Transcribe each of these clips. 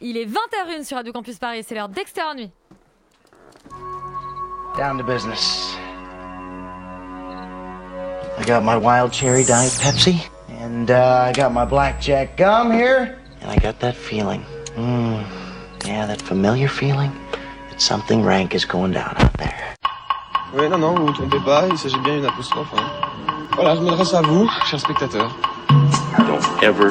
Il est 20h01 sur Radio Campus Paris, c'est l'heure d'Extérieur Nuit. Down to business. I got my wild cherry diet Pepsi, and uh, I got my blackjack gum here, and I got that feeling. Mmm. Yeah, that familiar feeling that something rank is going down out there. Oui, non, non, vous ne vous trompez pas, il s'agit bien d'une apostrophe. hein. Voilà, je m'adresse à vous, chers spectateurs. Don't ever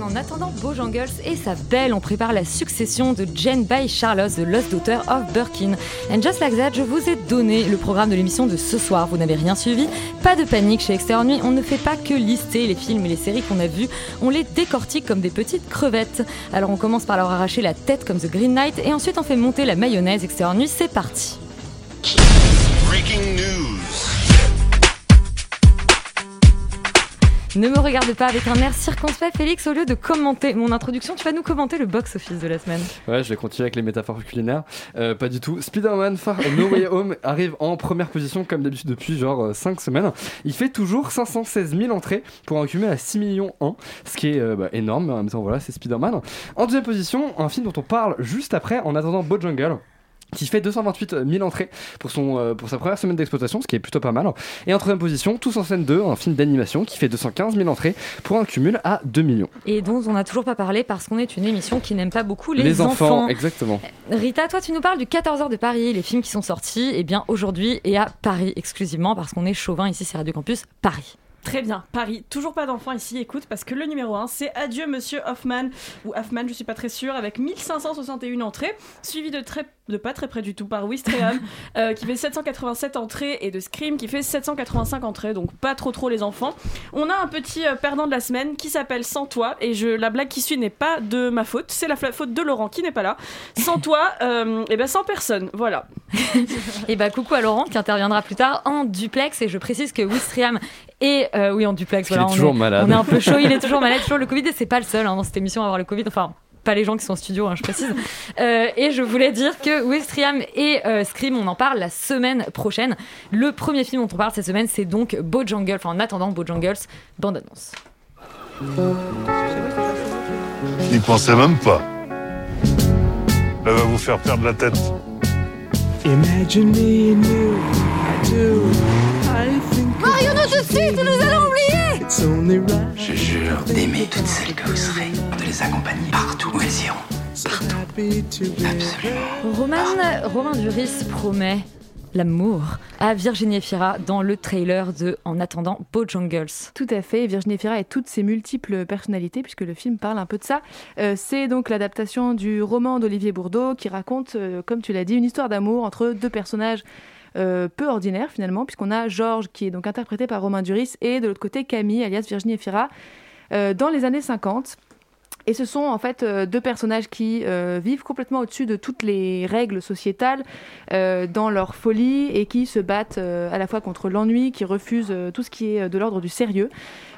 En attendant Bojangles et sa belle, on prépare la succession de Jane by Charlotte, The Lost Daughter of Birkin. And just like that, je vous ai donné le programme de l'émission de ce soir. Vous n'avez rien suivi? Pas de panique chez Extérieur Nuit, on ne fait pas que lister les films et les séries qu'on a vus, on les décortique comme des petites crevettes. Alors on commence par leur arracher la tête comme The Green Knight et ensuite on fait monter la mayonnaise. Extérieur Nuit, c'est parti. Ne me regarde pas avec un air circonspect, Félix. Au lieu de commenter mon introduction, tu vas nous commenter le box-office de la semaine. Ouais, je vais continuer avec les métaphores culinaires. Euh, pas du tout. Spider-Man Far No Way Home arrive en première position, comme d'habitude, depuis genre 5 semaines. Il fait toujours 516 000 entrées pour un cumul à 6 millions 1, ce qui est euh, bah, énorme, mais en même temps, voilà, c'est Spider-Man. En deuxième position, un film dont on parle juste après, en attendant Bojangles qui fait 228 000 entrées pour, son, euh, pour sa première semaine d'exploitation, ce qui est plutôt pas mal. Et en troisième position, Tous en scène 2, un film d'animation qui fait 215 000 entrées pour un cumul à 2 millions. Et dont on n'a toujours pas parlé parce qu'on est une émission qui n'aime pas beaucoup les, enfants. exactement. Rita, toi, tu nous parles du 14h de Paris, les films qui sont sortis, et bien aujourd'hui et à Paris exclusivement parce qu'on est chauvin ici, c'est Radio Campus Paris. Très bien, Paris. Toujours pas d'enfants ici, écoute, parce que le numéro 1, c'est Adieu Monsieur Hoffman, ou Hoffman, je suis pas très sûre, avec 1561 entrées, suivi de, très, de pas très près du tout par Wistreham, euh, qui fait 787 entrées, et de Scream, qui fait 785 entrées, donc pas trop trop les enfants. On a un petit euh, perdant de la semaine qui s'appelle Sans toi, et je, la blague qui suit n'est pas de ma faute, c'est la faute de Laurent qui n'est pas là. Sans toi, euh, et ben sans personne, voilà. Et bah coucou à Laurent qui interviendra plus tard en duplex, et je précise que Wistreham et euh, oui en duplex, voilà, est on, toujours est, malade. on est un peu chaud, il est toujours malade, toujours le Covid, et c'est pas le seul hein, dans cette émission à avoir le Covid, enfin pas les gens qui sont en studio, hein, je précise. Euh, et je voulais dire que Wistreham et euh, Scream, on en parle la semaine prochaine. Le premier film dont on parle cette semaine, c'est donc Bojangles, enfin en attendant Bojangles, bande annonce. N'y pensez même pas. Elle va vous faire perdre la tête. Marions-nous tout de suite, nous allons oublier Je jure d'aimer toutes celles que vous serez, de les accompagner partout où elles iront. Partout. Absolument. Roman, Romain Duris promet l'amour à Virginie Efira dans le trailer de En attendant Bojangles. Tout à fait, Virginie Efira et toutes ses multiples personnalités, puisque le film parle un peu de ça. Euh, c'est donc l'adaptation du roman d'Olivier Bourdeau qui raconte, euh, comme tu l'as dit, une histoire d'amour entre deux personnages euh, peu ordinaires finalement, puisqu'on a Georges qui est donc interprété par Romain Duris et de l'autre côté Camille, alias Virginie Efira, euh, dans les années 50. Et ce sont en fait euh, deux personnages qui euh, vivent complètement au-dessus de toutes les règles sociétales euh, dans leur folie et qui se battent à la fois contre l'ennui, qui refusent tout ce qui est de l'ordre du sérieux,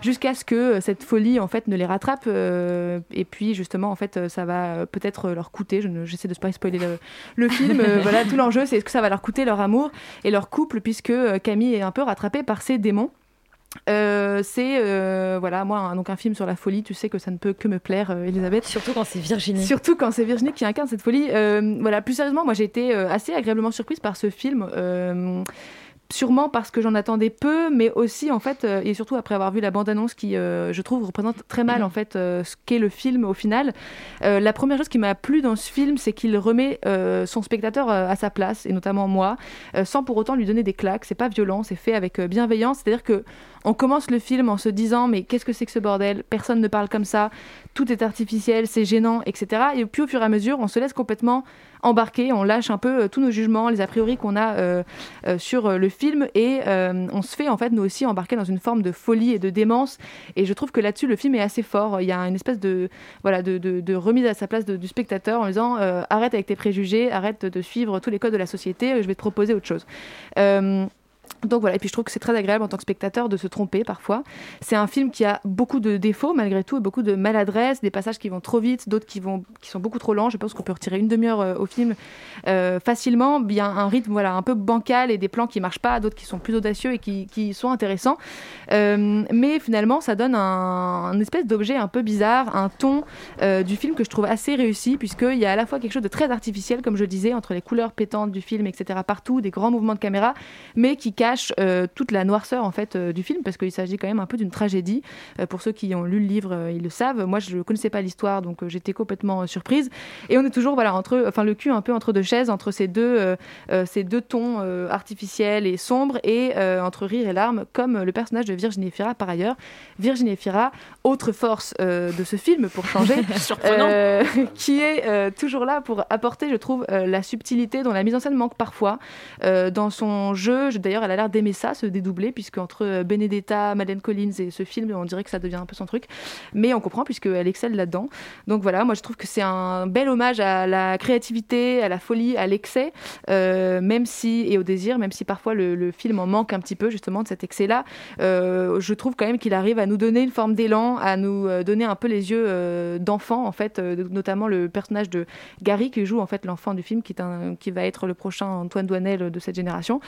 jusqu'à ce que cette folie en fait ne les rattrape. et puis justement en fait ça va peut-être leur coûter. Je ne- j'essaie de pas spoiler le, le film. voilà tout l'enjeu, c'est est-ce que ça va leur coûter leur amour et leur couple puisque Camille est un peu rattrapée par ses démons. Euh, c'est euh, voilà moi un, donc un film sur la folie tu sais que ça ne peut que me plaire euh, Elisabeth Surtout quand c'est Virginie. Surtout quand c'est Virginie qui incarne cette folie. Euh, voilà, plus sérieusement, moi j'ai été assez agréablement surprise par ce film. Sûrement parce que j'en attendais peu, mais aussi en fait, et surtout après avoir vu la bande-annonce qui, je trouve, représente très mal en fait ce qu'est le film au final. La première chose qui m'a plu dans ce film, c'est qu'il remet son spectateur à sa place, et notamment moi, sans pour autant lui donner des claques. C'est pas violent, c'est fait avec bienveillance. C'est-à-dire que on commence le film en se disant mais qu'est-ce que c'est que ce bordel? Personne ne parle comme ça, tout est artificiel, c'est gênant, etc. Et puis au fur et à mesure, on se laisse complètement embarquer, on lâche un peu euh, tous nos jugements, les a priori qu'on a euh, euh, sur le film et on se fait en fait nous aussi embarquer dans une forme de folie et de démence. Et je trouve que là-dessus le film est assez fort. Il y a une espèce de voilà de, remise à sa place du spectateur en disant arrête avec tes préjugés, arrête de suivre tous les codes de la société, je vais te proposer autre chose. Donc voilà, et puis je trouve que c'est très agréable en tant que spectateur de se tromper parfois. C'est un film qui a beaucoup de défauts malgré tout, et beaucoup de maladresse, des passages qui vont trop vite, d'autres qui, qui sont beaucoup trop lents. Je pense qu'on peut retirer une demi-heure euh, au film euh, facilement. Il y a un rythme voilà, un peu bancal et des plans qui marchent pas, d'autres qui sont plus audacieux et qui, sont intéressants. Euh, mais finalement, ça donne un, un espèce d'objet un peu bizarre, un ton du film que je trouve assez réussi, puisqu'il y a à la fois quelque chose de très artificiel, comme je disais, entre les couleurs pétantes du film, etc., partout, des grands mouvements de caméra, mais qui cache euh, toute la noirceur en fait euh, du film, parce qu'il s'agit quand même un peu d'une tragédie. Euh, pour ceux qui ont lu le livre, euh, ils le savent. Moi, je ne connaissais pas l'histoire, donc euh, j'étais complètement euh, surprise. Et on est toujours voilà entre, enfin le cul un peu entre deux chaises, entre ces deux, euh, euh, ces deux tons euh, artificiels et sombres, et euh, entre rire et larmes, comme le personnage de Virginie Fira par ailleurs. Virginie Fira, autre force euh, de ce film pour changer, Surprenant. euh, qui est euh, toujours là pour apporter, je trouve, euh, la subtilité dont la mise en scène manque parfois. Euh, dans son jeu, je- d'ailleurs, elle a l'air d'aimer ça, se dédoubler, puisque entre euh, Benedetta, Madeleine Collins et ce film, on dirait que ça devient un peu son truc. Mais on comprend, puisqu'elle excelle là-dedans. Donc voilà, moi je trouve que c'est un bel hommage à la créativité, à la folie, à l'excès, euh, même si, et au désir, même si parfois le, film en manque un petit peu, justement, de cet excès-là. Euh, je trouve quand même qu'il arrive à nous donner une forme d'élan, à nous donner un peu les yeux d'enfant, en fait, notamment le personnage de Gary qui joue en fait l'enfant du film, qui, est un, qui va être le prochain Antoine Douanel de cette génération,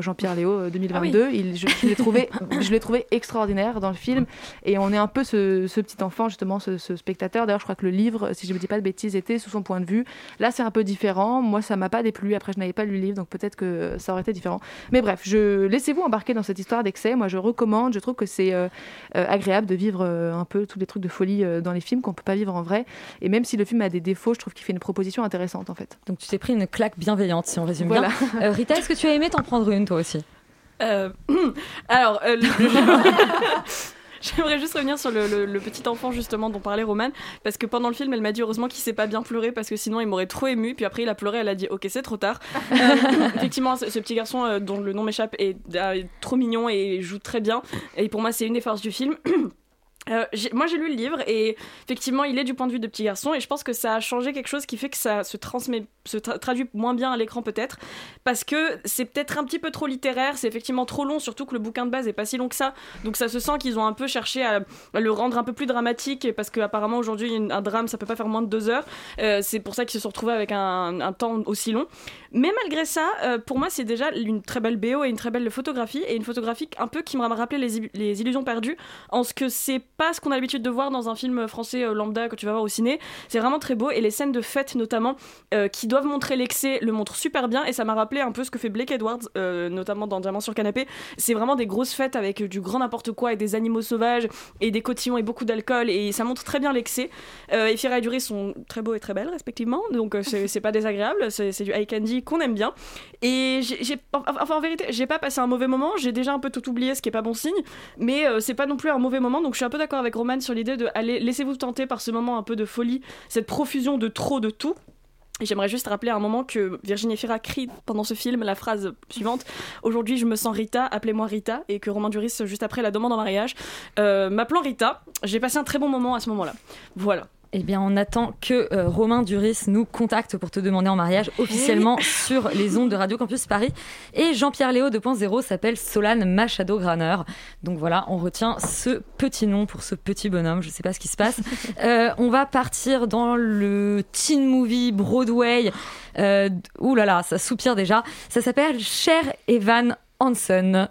Jean-Pierre Léo euh, 2022. Il, je je l'ai trouvé, je l'ai trouvé extraordinaire dans le film, et on est un peu ce, ce petit enfant justement, ce, ce spectateur. D'ailleurs, je crois que le livre, si je ne me dis pas de bêtises, était sous son point de vue. Là, c'est un peu différent. Moi, ça m'a pas déplu. Après, je n'avais pas lu le livre, donc peut-être que ça aurait été différent. Mais bref, je laissez-vous embarquer dans cette histoire d'excès. Moi, je recommande. Je trouve que c'est euh, euh, agréable de vivre euh, un peu tous les trucs de folie euh, dans les films qu'on peut pas vivre en vrai. Et même si le film a des défauts, je trouve qu'il fait une proposition intéressante en fait. Donc tu t'es pris une claque bienveillante, si on résume Voilà. bien. Euh, Rita, est-ce que tu as aimé t'en prendre une toi aussi. Euh, alors, euh, J'aimerais juste revenir sur le, le- le petit enfant justement dont parlait Roman parce que pendant le film elle m'a dit heureusement qu'il sait pas bien pleurer parce que sinon il m'aurait trop ému puis après il a pleuré elle a dit ok c'est trop tard. Euh, effectivement ce, ce petit garçon euh, dont le nom m'échappe est, euh, est trop mignon et joue très bien et pour moi c'est une des forces du film Euh, moi j'ai lu le livre et effectivement il est du point de vue de petit garçon et je pense que ça a changé quelque chose qui fait que ça se transmet se tra- traduit moins bien à l'écran peut-être. Parce que c'est peut-être un petit peu trop littéraire c'est effectivement trop long surtout que le bouquin de base est pas si long que ça. Donc ça se sent qu'ils ont un peu cherché à, le rendre un peu plus dramatique parce qu'apparemment aujourd'hui un drame ça peut pas faire moins de deux heures. Euh, c'est pour ça qu'ils se sont retrouvés avec un, temps aussi long. Mais malgré ça euh, pour moi c'est déjà une très belle BO et une très belle photographie et une photographie un peu qui me rappelé les, les illusions perdues en ce que c'est ce qu'on a l'habitude de voir dans un film français euh, lambda que tu vas voir au ciné. C'est vraiment très beau et les scènes de fête notamment euh, qui doivent montrer l'excès le montrent super bien et ça m'a rappelé un peu ce que fait Blake Edwards euh, notamment dans Diamant sur canapé. C'est vraiment des grosses fêtes avec du grand n'importe quoi et des animaux sauvages et des cotillons et beaucoup d'alcool et ça montre très bien l'excès. Euh, et Fira et Duris sont très beaux et très belles respectivement donc c'est pas désagréable, c'est du high candy qu'on aime bien. Et j'ai enfin en vérité j'ai pas passé un mauvais moment, j'ai déjà un peu tout oublié ce qui est pas bon signe, mais c'est pas non plus un mauvais moment donc je suis un peu d'accord avec Roman sur l'idée de aller laissez-vous tenter par ce moment un peu de folie, cette profusion de trop de tout. Et j'aimerais juste rappeler un moment que Virginie Fira crie pendant ce film la phrase suivante Aujourd'hui, je me sens Rita, appelez-moi Rita. Et que Romain Duris, juste après la demande en mariage, euh, m'appelant Rita. J'ai passé un très bon moment à ce moment-là. Voilà. Eh bien, on attend que euh, Romain Duris nous contacte pour te demander en mariage officiellement sur les ondes de Radio Campus Paris. Et Jean-Pierre Léo 2.0 s'appelle Solane Machado Graner. Donc voilà, on retient ce petit nom pour ce petit bonhomme. Je sais pas ce qui se passe. Euh, on va partir dans le teen movie Broadway. Euh, ouh là là, ça soupire déjà. Ça s'appelle Cher Evan Hansen.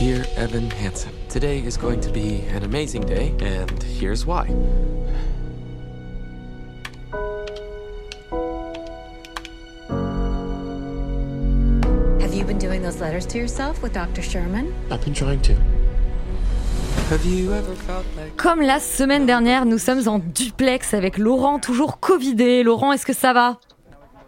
Dear Evan Hansen, today is going to be an amazing day, and here's why. Have you been doing those letters to yourself with Dr. Sherman? I've been trying to. Have you ever felt like Comme la semaine dernière, nous sommes en duplex avec Laurent, toujours Covidé. Laurent, est-ce que ça va?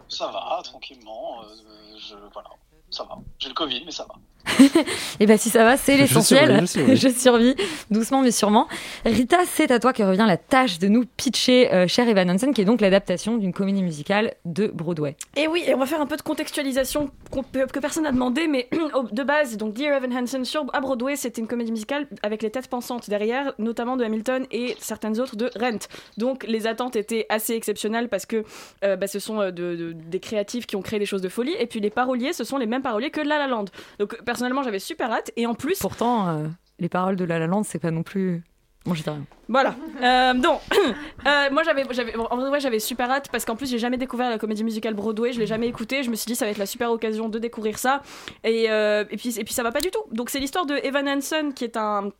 Ça va, tranquillement. euh, je, voilà. ça va. J'ai le Covid, mais ça va. Et bah si ça va, c'est Je l'essentiel. survis, je survis. Je survis, doucement mais sûrement. Rita, c'est à toi que revient la tâche de nous pitcher euh, Cher Evan Hansen, qui est donc l'adaptation d'une comédie musicale de Broadway. Et oui, et on va faire un peu de contextualisation que personne n'a demandé, mais de base, donc Dear Evan Hansen sur à Broadway, c'était une comédie musicale avec les têtes pensantes derrière, notamment de Hamilton et certaines autres de Rent. Donc les attentes étaient assez exceptionnelles parce que euh, bah, ce sont euh, de- de- des créatifs qui ont créé des choses de folie, et puis les paroliers, ce sont les mêmes paroliers que La La Land. Donc personnellement, j'avais super hâte, et en plus, Pourtant, euh, les paroles de La La Land, c'est pas non plus. Bon, j'y dis rien. Voilà. Euh, donc, euh, moi j'avais, j'avais, en vrai j'avais super hâte parce qu'en plus j'ai jamais découvert la comédie musicale Broadway, je l'ai jamais écoutée. Je me suis dit ça va être la super occasion de découvrir ça. Et, euh, et puis et puis ça va pas du tout. Donc c'est l'histoire de Evan Hansen qui est un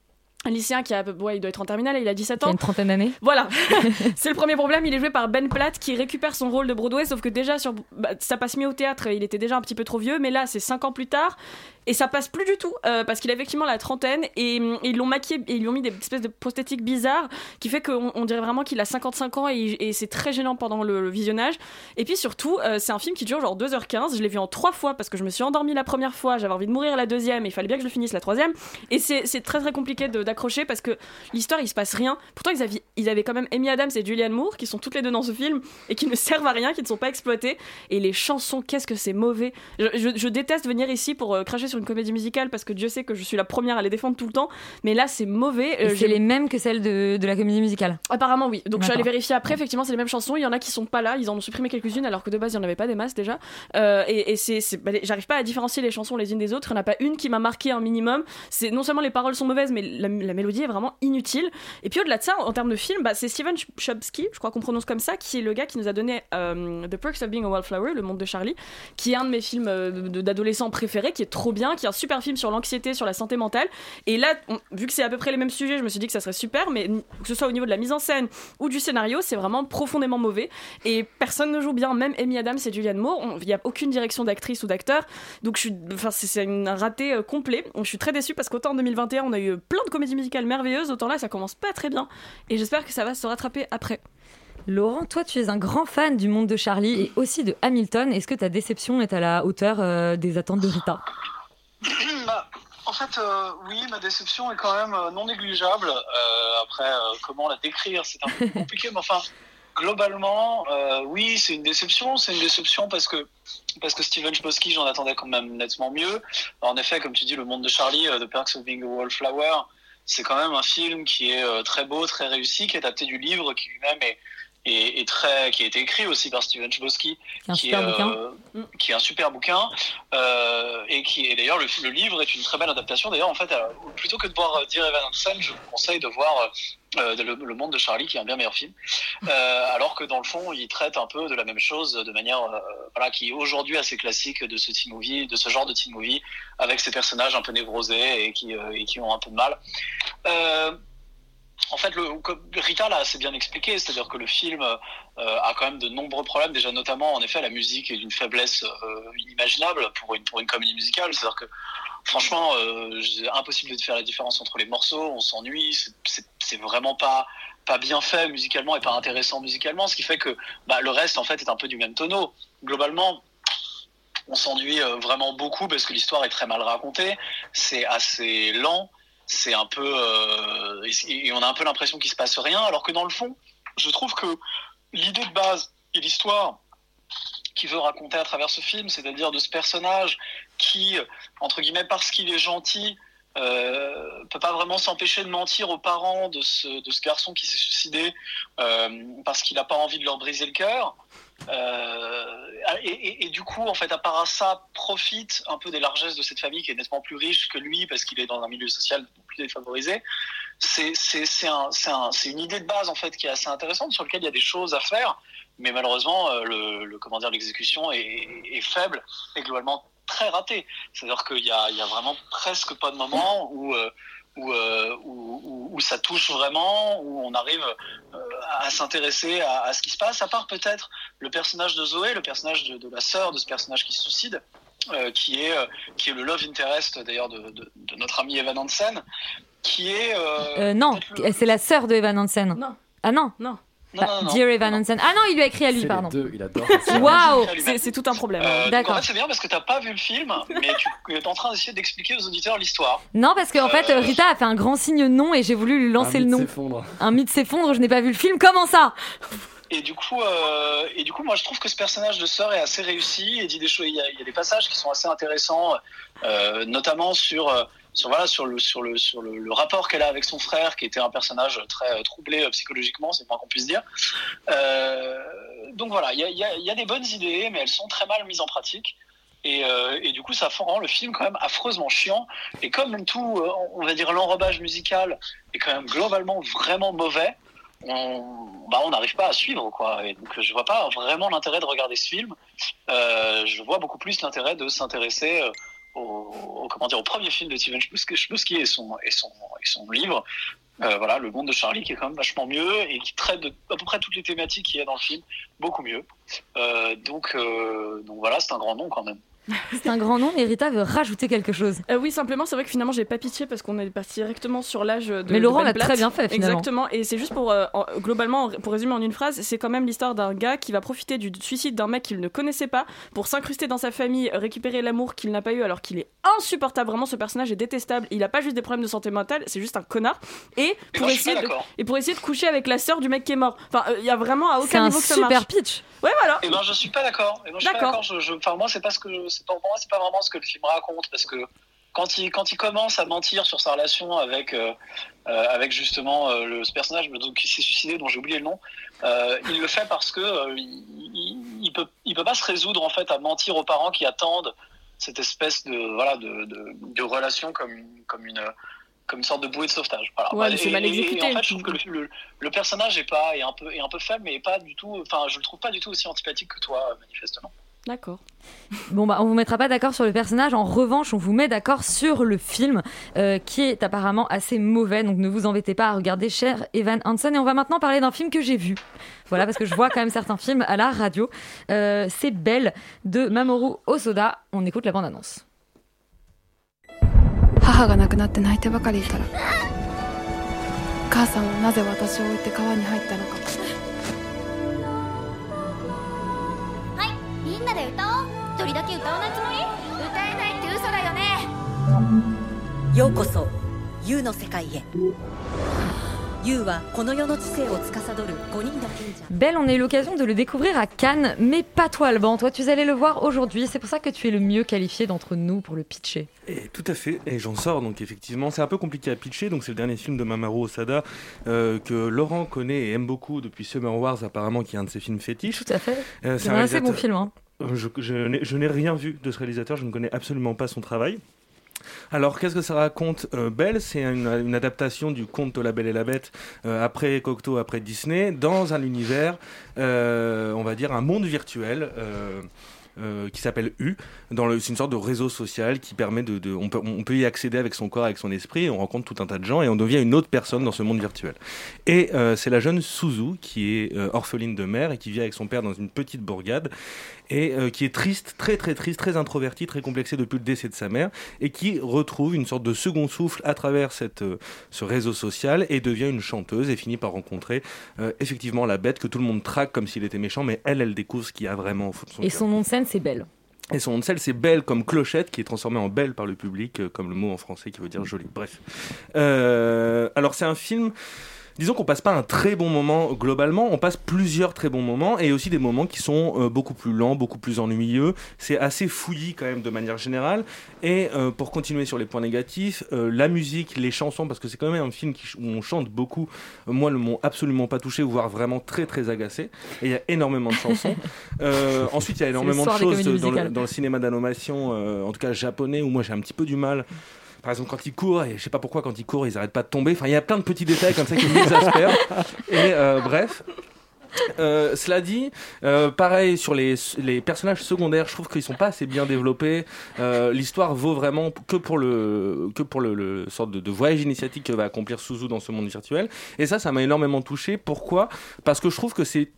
un lycéen qui a, ouais, il doit être en terminale, il a 17 Il y a ans. une trentaine d'années. Voilà, c'est le premier problème. Il est joué par Ben Platt qui récupère son rôle de Broadway, sauf que déjà sur bah, ça passe mieux au théâtre, il était déjà un petit peu trop vieux, mais là c'est 5 ans plus tard et ça passe plus du tout euh, parce qu'il a effectivement la trentaine et, ils l'ont maquillé et ils lui ont mis des espèces de prosthétiques bizarres qui fait qu'on on dirait vraiment qu'il a 55 ans et, c'est très gênant pendant le, visionnage. Et puis surtout, euh, c'est un film qui dure genre 2h15. Je l'ai vu en trois fois parce que je me suis endormie la première fois, j'avais envie de mourir la deuxième et il fallait bien que je le finisse la troisième. Et c'est très très compliqué d'accrocher parce que l'histoire il se passe rien. Pourtant ils avaient, ils avaient quand même Amy Adams et Julianne Moore qui sont toutes les deux dans ce film et qui ne servent à rien, qui ne sont pas exploitées. Et les chansons, qu'est-ce que c'est mauvais. Je déteste venir ici pour euh, cracher sur une comédie musicale parce que Dieu sait que je suis la première à les défendre tout le temps. Mais là c'est mauvais. Euh, c'est les mêmes que celles de, de la comédie musicale. Apparemment oui. Donc je suis allée vérifier après. Effectivement, c'est les mêmes chansons. Il y en a qui sont pas là. Ils en ont supprimé quelques-unes alors que de base il y en avait pas des masses déjà. Euh, et et c'est, bah, j'arrive pas à différencier les chansons les unes des autres. Il y en a pas une qui m'a marqué un minimum. C'est non seulement les paroles sont mauvaises, mais la, la mélodie est vraiment inutile. Et puis au-delà de ça, en termes de film, bah, c'est Steven Chbosky, je crois qu'on prononce comme ça, qui est le gars qui nous a donné euh, The Perks of Being a Wallflower, Le Monde de Charlie, qui est un de mes films d'adolescents préférés, qui est trop bien, qui est un super film sur l'anxiété, sur la santé mentale. Et là, vu que c'est à peu près les mêmes sujets, je me suis dit que ça serait super, mais que ce soit au niveau de la mise en scène ou du scénario, c'est vraiment profondément mauvais. Et personne ne joue bien, même Amy Adams et Julianne Moore. Il n'y a aucune direction d'actrice ou d'acteur. Donc c'est un raté euh, complet. Je suis très déçue parce qu'autant en 2021, on a eu plein de comédies musicales merveilleuses, autant là, ça commence pas très bien. Et j'espère que ça va se rattraper après. Laurent, toi, tu es un grand fan du monde de Charlie et aussi de Hamilton. Est-ce que ta déception est à la hauteur euh, des attentes de Rita? Bah, en fait, euh, oui, ma déception est quand même euh, non négligeable. Euh, après, euh, comment la décrire, c'est un peu compliqué, mais enfin, globalement, oui, c'est une déception. C'est une déception parce que parce que Steven Chbosky, j'en attendais quand même nettement mieux. En effet, comme tu dis, le monde de Charlie, The Perks of Being a Wallflower, c'est quand même un film qui est très beau, très réussi, qui est adapté du livre, qui lui-même est, très, qui a été écrit aussi par Steven Chbosky, qui, est, bouquin. euh, qui est un super bouquin, euh, et qui est d'ailleurs le, le livre est une très belle adaptation. D'ailleurs, en fait, euh, plutôt que de voir euh, Dear Evan Hansen, je vous conseille de voir euh, le, le Monde de Charlie, qui est un bien meilleur film. Euh, alors que dans le fond, il traite un peu de la même chose de manière, euh, voilà, qui est aujourd'hui assez classique de ce teen movie, de ce genre de teen movie, avec ces personnages un peu névrosés et qui, et qui ont un peu de mal. En fait, Rita l'a assez bien expliqué, c'est-à-dire que le film euh, a quand même de nombreux problèmes, déjà notamment, en effet, la musique est d'une faiblesse euh, inimaginable pour une, pour une comédie musicale, c'est-à-dire que franchement, euh, impossible de faire la différence entre les morceaux, on s'ennuie, c'est vraiment pas pas bien fait musicalement et pas intéressant musicalement, ce qui fait que bah, le reste en fait est un peu du même tonneau. Globalement, on s'ennuie euh, vraiment beaucoup parce que l'histoire est très mal racontée, c'est assez lent, c'est un peu euh, et, on a un peu l'impression qu'il se passe rien, alors que dans le fond, je trouve que l'idée de base et l'histoire qui veut raconter à travers ce film, c'est-à-dire de ce personnage qui, entre guillemets, parce qu'il est gentil, euh, peut pas vraiment s'empêcher de mentir aux parents de ce, de ce garçon qui s'est suicidé euh, parce qu'il n'a pas envie de leur briser le cœur. Euh, et, du coup, en fait, à part ça, profite un peu des largesses de cette famille qui est nettement plus riche que lui parce qu'il est dans un milieu social plus défavorisé. C'est c'est- c'est un- c'est un- c'est une idée de base en fait qui est assez intéressante sur laquelle il y a des choses à faire, mais malheureusement, euh, le, comment dire, l'exécution est, faible et globalement très ratée. C'est-à-dire qu'il y a vraiment presque pas de moment où euh, où, euh, où, où- où ça touche vraiment, où on arrive euh, à s'intéresser à, à ce qui se passe, à part peut-être le personnage de Zoé, le personnage de, de la sœur de ce personnage qui se suicide, euh, qui, est, euh, qui est le love interest d'ailleurs de, de- de notre ami Evan Hansen, qui est... euh, Euh, Non, c'est la sœur de Evan Hansen. Non. Ah non Non. Non, non, non. Dear Evan Hansen. Ah non, il lui a écrit à lui, C'est pardon. les deux, il adore. Waouh C'est tout un problème. hein. Euh, donc, D'accord. En fait, c'est bien parce que t'as pas vu le film, mais tu es en train d'essayer d'expliquer aux auditeurs l'histoire. Non, parce qu'en fait, Euh, Rita a fait un grand signe non et j'ai voulu lui lancer Un le mythe nom. s'effondre. Un mythe s'effondre, je n'ai pas vu le film. Comment ça? Et du coup, euh, et du coup, moi, je trouve que ce personnage de sœur est assez réussi et dit des choses. Il y a, il y a des passages qui sont assez intéressants, euh, notamment sur, euh, sur voilà, sur le sur le sur le, rapport qu'elle a avec son frère, qui était un personnage très euh, troublé euh, psychologiquement, c'est moins qu'on puisse dire. Euh, donc voilà, il y a, y, y a des bonnes idées, mais elles sont très mal mises en pratique. Et, et du coup, ça rend le film quand même affreusement chiant. Et comme tout, on va dire, l'enrobage musical est quand même globalement vraiment mauvais, on bah, n'arrive pas à suivre quoi donc je vois pas vraiment l'intérêt de regarder ce film je vois beaucoup plus l'intérêt de s'intéresser au, comment dire au premier film de Steven Chbosky et son et son et son livre Euh, voilà le monde de Charlie qui est quand même vachement mieux et qui traite de à peu près toutes les thématiques qu'il y a dans le film beaucoup mieux. Euh, donc euh, donc voilà c'est un grand nom quand même C'est un grand nom, mais Rita veut rajouter quelque chose. Euh, oui, simplement, c'est vrai que finalement, j'ai pas pitié parce qu'on est parti directement sur l'âge de. Mais Laurent Ben l'a très bien fait, finalement. Exactement. Et c'est juste pour, euh, en- globalement, pour résumer en une phrase, c'est quand même l'histoire d'un gars qui va profiter du suicide d'un mec qu'il ne connaissait pas pour s'incruster dans sa famille, récupérer l'amour qu'il n'a pas eu alors qu'il est insupportable. Vraiment, ce personnage est détestable. Il a pas juste des problèmes de santé mentale, c'est juste un connard. Et pour, essayer de, et pour essayer de coucher avec la sœur du mec qui est mort. Enfin, euh, il y a vraiment à C'est aucun un niveau que ça super marche. pitch. Ouais, voilà. Et ben je suis pas d'accord. Et moi, je suis pas D'accord. d'accord. Je, je- enfin moi c'est pas ce que c'est pas pour moi c'est pas vraiment ce que le film raconte parce que quand il quand il commence à mentir sur sa relation avec euh, euh, avec justement euh, le ce personnage donc, qui s'est suicidé dont j'ai oublié le nom, il le fait parce que il, peut il peut pas se résoudre en fait à mentir aux parents qui attendent cette espèce de voilà de, de, de relation comme une, comme une comme une sorte de bouée de sauvetage. Voilà. Ouais, Et- mal exécuté. Et, en fait, je trouve que le, le, le personnage est pas est un peu est un peu faible, mais pas du tout. Enfin, je le trouve pas du tout aussi antipathique que toi, manifestement. D'accord. Bon bah on vous mettra pas d'accord sur le personnage. En revanche, on vous met d'accord sur le film euh, qui est apparemment assez mauvais. Donc ne vous embêtez pas à regarder cher Evan Hansen. Et on va maintenant parler d'un film que j'ai vu. Voilà parce que je vois quand même certains films à la radio. Euh, c'est Belle de Mamoru Osoda. On écoute la bande annonce. 母が亡くなって泣いてばかりいたら母さんはなぜ私を置いて川に入ったのか んなで歌おう一人だけ歌わないつもり歌えないって嘘だよねようこそ YOU の世界へ YOU はこの世の知性を司る5人の賢者 Belle, on a eu l'occasion de le découvrir à Cannes, mais pas toi Alban. Toi, tu allais le voir aujourd'hui. C'est pour ça que tu es le mieux qualifié d'entre nous pour le pitcher. Et tout à fait, et j'en sors donc effectivement, c'est un peu compliqué à pitcher, donc c'est le dernier film de Mamoru Osada euh, que Laurent connaît et aime beaucoup depuis Summer Wars apparemment, qui est un de ses films fétiches. Tout à fait. Euh, C'est un assez bon film. hein. Je, n'ai- rien vu de ce réalisateur, je ne connais absolument pas son travail. Alors, qu'est-ce que ça raconte euh, Belle, c'est une, une adaptation du conte de La Belle et la Bête euh, après Cocteau, après Disney, dans un univers, euh, on va dire, un monde virtuel. Euh, qui s'appelle U. Dans le, c'est une sorte de réseau social qui permet de, de- on, peut, on peut y accéder avec son corps, avec son esprit. Et on rencontre tout un tas de gens et on devient une autre personne dans ce monde virtuel. Et euh, c'est la jeune Suzu qui est euh, orpheline de mère et qui vit avec son père dans une petite bourgade et qui est triste, très très triste, très introvertie, très complexée depuis le décès de sa mère et qui retrouve une sorte de second souffle à travers cette, ce réseau social et devient une chanteuse et finit par rencontrer effectivement la bête que tout le monde traque comme s'il était méchant, mais elle, elle découvre ce qu'il y a vraiment au fond de son Et cœur. son nom de scène, c'est Belle. Et son nom c'est Belle comme clochette, qui est transformée en Belle par le public, euh, comme le mot en français qui veut dire jolie. Bref. Euh, alors, c'est un film. Disons qu'on passe pas un très bon moment globalement, on passe plusieurs très bons moments et aussi des moments qui sont euh, beaucoup plus lents, beaucoup plus ennuyeux. C'est assez fouillis quand même de manière générale. Et euh, pour continuer sur les points négatifs, euh, la musique, les chansons, parce que c'est quand même un film qui, où on chante beaucoup, moi ne m'ont absolument pas touché, voire vraiment très très agacé. Et il y a énormément de chansons. Euh, ensuite, il y a énormément de choses dans le, dans le cinéma d'animation, euh, en tout cas japonais, où moi j'ai un petit peu du mal. Par exemple, quand ils courent, et je sais pas pourquoi, quand ils courent, ils arrêtent pas de tomber. Enfin, il y a plein de petits détails comme ça qui m'exaspèrent. Et euh, bref. Euh, cela dit, euh, pareil sur les, les personnages secondaires, je trouve qu'ils sont pas assez bien développés. Euh, L'histoire vaut vraiment que pour le que pour le, le sorte de, de voyage initiatique que va accomplir Suzu dans ce monde virtuel. Et ça, ça m'a énormément touché. Pourquoi? Parce que je trouve que c'est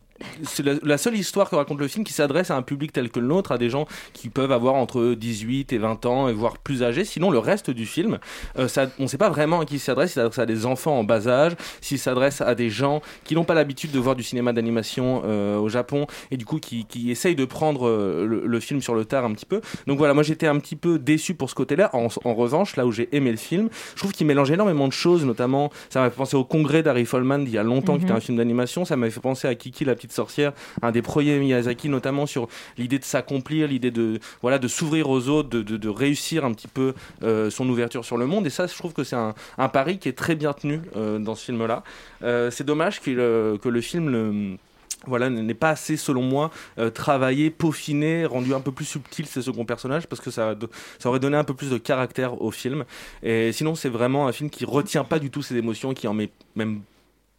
c'est la, la seule histoire que raconte le film qui s'adresse à un public tel que le nôtre, à des gens qui peuvent avoir entre 18 et 20 ans et voire plus âgés. Sinon, le reste du film, euh, ça, on ne sait pas vraiment à qui il s'adresse. Il s'adresse à des enfants en bas âge, s'il s'adresse à des gens qui n'ont pas l'habitude de voir du cinéma d'animation euh, au Japon et du coup qui, qui essayent de prendre euh, le, le film sur le tard un petit peu. Donc voilà, moi j'étais un petit peu déçu pour ce côté-là. En, en revanche, là où j'ai aimé le film, je trouve qu'il mélange énormément de choses, notamment ça m'a fait penser au congrès d'Harry Folman d'il y a longtemps, qui était Mhm. un film d'animation. Ça m'a fait penser à Kiki la petite sorcière, un des premiers Miyazaki, notamment sur l'idée de s'accomplir, l'idée de voilà de s'ouvrir aux autres, de, réussir un petit peu euh, son ouverture sur le monde. Et ça, je trouve que c'est un, pari qui est très bien tenu euh, dans ce film-là. Euh, c'est dommage que le film le voilà, n'est pas assez, selon moi, travaillé, peaufiné, rendu un peu plus subtil ces seconds personnages, parce que ça, ça aurait donné un peu plus de caractère au film. Et sinon, c'est vraiment un film qui retient pas du tout ses émotions, qui en met même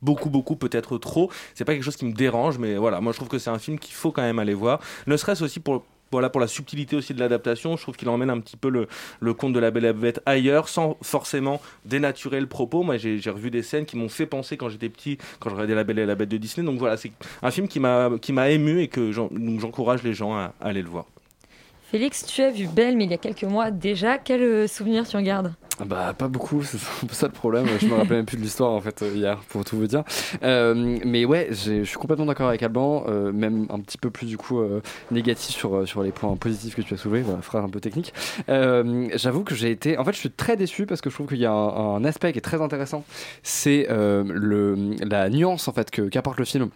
beaucoup beaucoup peut-être trop. C'est pas quelque chose qui me dérange mais voilà. Moi je trouve que c'est un film qu'il faut quand même aller voir. Ne serait-ce aussi pour voilà pour la subtilité aussi de l'adaptation je trouve qu'il emmène un petit peu le, le conte de la Belle et la Bête ailleurs sans forcément dénaturer le propos. Moi j'ai revu des scènes qui m'ont fait penser quand j'étais petit quand je regardais la Belle et la Bête de Disney. Donc voilà c'est un film qui m'a ému et que j'encourage les gens à aller le voir Félix, tu as vu Belle, mais il y a quelques mois déjà. Quel euh, souvenir tu en gardes? Bah pas beaucoup, c'est un peu ça le problème. Je me rappelais même plus de l'histoire en fait euh, hier pour tout vous dire. Euh, mais ouais, je suis complètement d'accord avec Alban, même un petit peu plus du coup négatif sur, sur les points positifs que tu as soulevés, voilà, phrase un peu technique. J'avoue que j'ai été, en fait je suis très déçu parce que je trouve qu'il y a un, un aspect qui est très intéressant, c'est le la nuance en fait que qu'apporte le film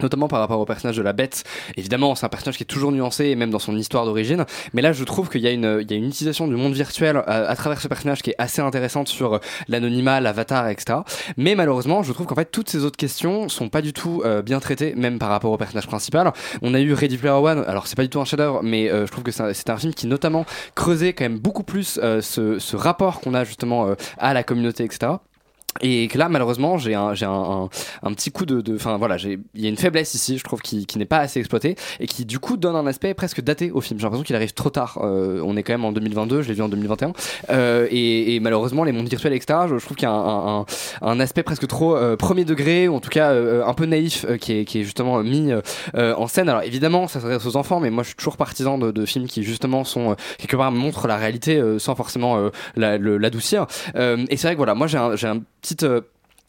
notamment par rapport au personnage de la bête. Évidemment, c'est un personnage qui est toujours nuancé, même dans son histoire d'origine. Mais là, je trouve qu'il y, a une- utilisation du monde virtuel à, à travers ce personnage qui est assez intéressante sur euh, l'anonymat, l'avatar, etc. Mais malheureusement, je trouve qu'en fait, toutes ces autres questions sont pas du tout euh, bien traitées, même par rapport au personnage principal. On a eu Ready Player One. Alors, c'est pas du tout un chef-d'œuvre, mais euh, je trouve que c'est un- un film qui, notamment, creusait quand même beaucoup plus euh, ce, ce rapport qu'on a justement euh, à la communauté, etc. Et que là, malheureusement, j'ai un, j'ai un, un, petit coup de, enfin voilà, il y a une faiblesse ici, je trouve, qui, qui n'est pas assez exploitée et qui du coup donne un aspect presque daté au film. J'ai l'impression qu'il arrive trop tard. Euh, on est quand même en 2022, je l'ai vu en 2021, euh, et, et malheureusement, les mondes virtuels, etc. Je, trouve qu'il y a un, un, aspect presque trop euh, premier degré, ou en tout cas euh, un peu naïf, euh, qui, est, qui est justement mis euh, euh, en scène. Alors évidemment, ça s'adresse aux enfants, mais moi, je suis toujours partisan de, de films qui justement sont euh, quelque part montrent la réalité euh, sans forcément euh, la- l'adoucir. Euh, et c'est vrai que voilà, moi j'ai un, j'ai un petit euh,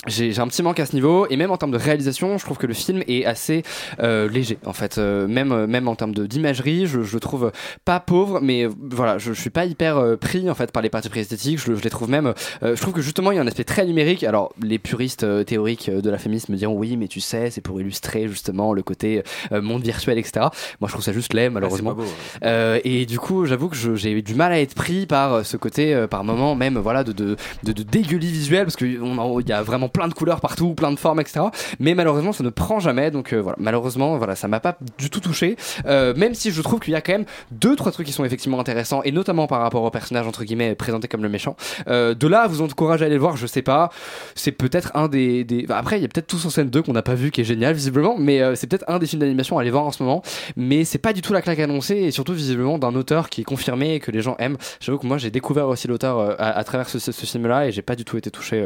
j'ai j'ai un petit manque à ce niveau et même en termes de réalisation je trouve que le film est assez euh, léger en fait. Euh, même euh, même en termes de d'imagerie je, je le trouve pas pauvre mais euh, voilà je, je suis pas hyper euh, pris en fait par les parties pris esthétiques je, je les trouve même euh, je trouve que justement il y a un aspect très numérique. Alors les puristes théoriques de la féminisme me diront oui mais tu sais c'est pour illustrer justement le côté euh, monde virtuel etc moi je trouve ça juste laid malheureusement. Beau, ouais, euh, et du coup, j'avoue que j'ai eu du mal à être pris par ce côté, euh, par moment même, voilà, de, de, de, de dégueulis visuel, parce qu'il y a vraiment plein de couleurs partout, plein de formes, etc. Mais malheureusement, ça ne prend jamais, donc euh, voilà, malheureusement, voilà, ça m'a pas du tout touché. Euh, même si je trouve qu'il y a quand même deux, trois trucs qui sont effectivement intéressants, et notamment par rapport au personnage entre guillemets présenté comme le méchant. Euh, de là, vous encourage à aller le voir, je sais pas. C'est peut-être un des, après, il y a peut-être Tous en scène 2 qu'on n'a pas vu, qui est génial visiblement, mais c'est peut-être un des films d'animation à aller voir en ce moment. Mais c'est pas du tout la claque annoncée, et surtout visiblement d'un auteur qui est confirmé et que les gens aiment. J'avoue que moi j'ai découvert aussi l'auteur à, travers ce, ce- film-là, et j'ai pas du tout été touché.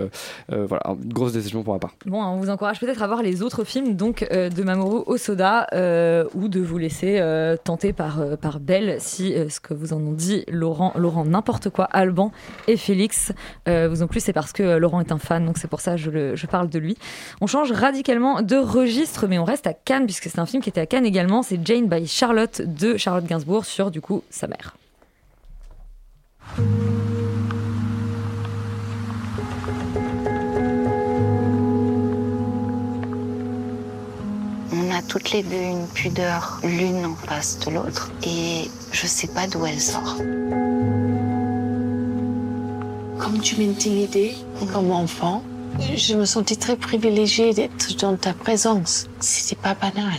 voilà, grosse décision pour ma part. Bon, on vous encourage peut-être à voir les autres films donc euh, de Mamoru Osoda euh, ou de vous laisser euh, tenter par, Belle si ce que vous en ont dit Laurent, Laurent n'importe quoi, Alban et Félix vous ont plu, c'est parce que Laurent est un fan, donc c'est pour ça que je, je parle de lui. On change radicalement de registre, mais on reste à Cannes puisque c'est un film qui était à Cannes également. C'est Jane by Charlotte de Charlotte Gainsbourg sur du coup sa mère. On a toutes les deux une pudeur l'une en face de l'autre et je sais pas d'où elle sort. Comme tu m'intimidais comme enfant, je me sentais très privilégiée d'être dans ta présence. C'était pas banal.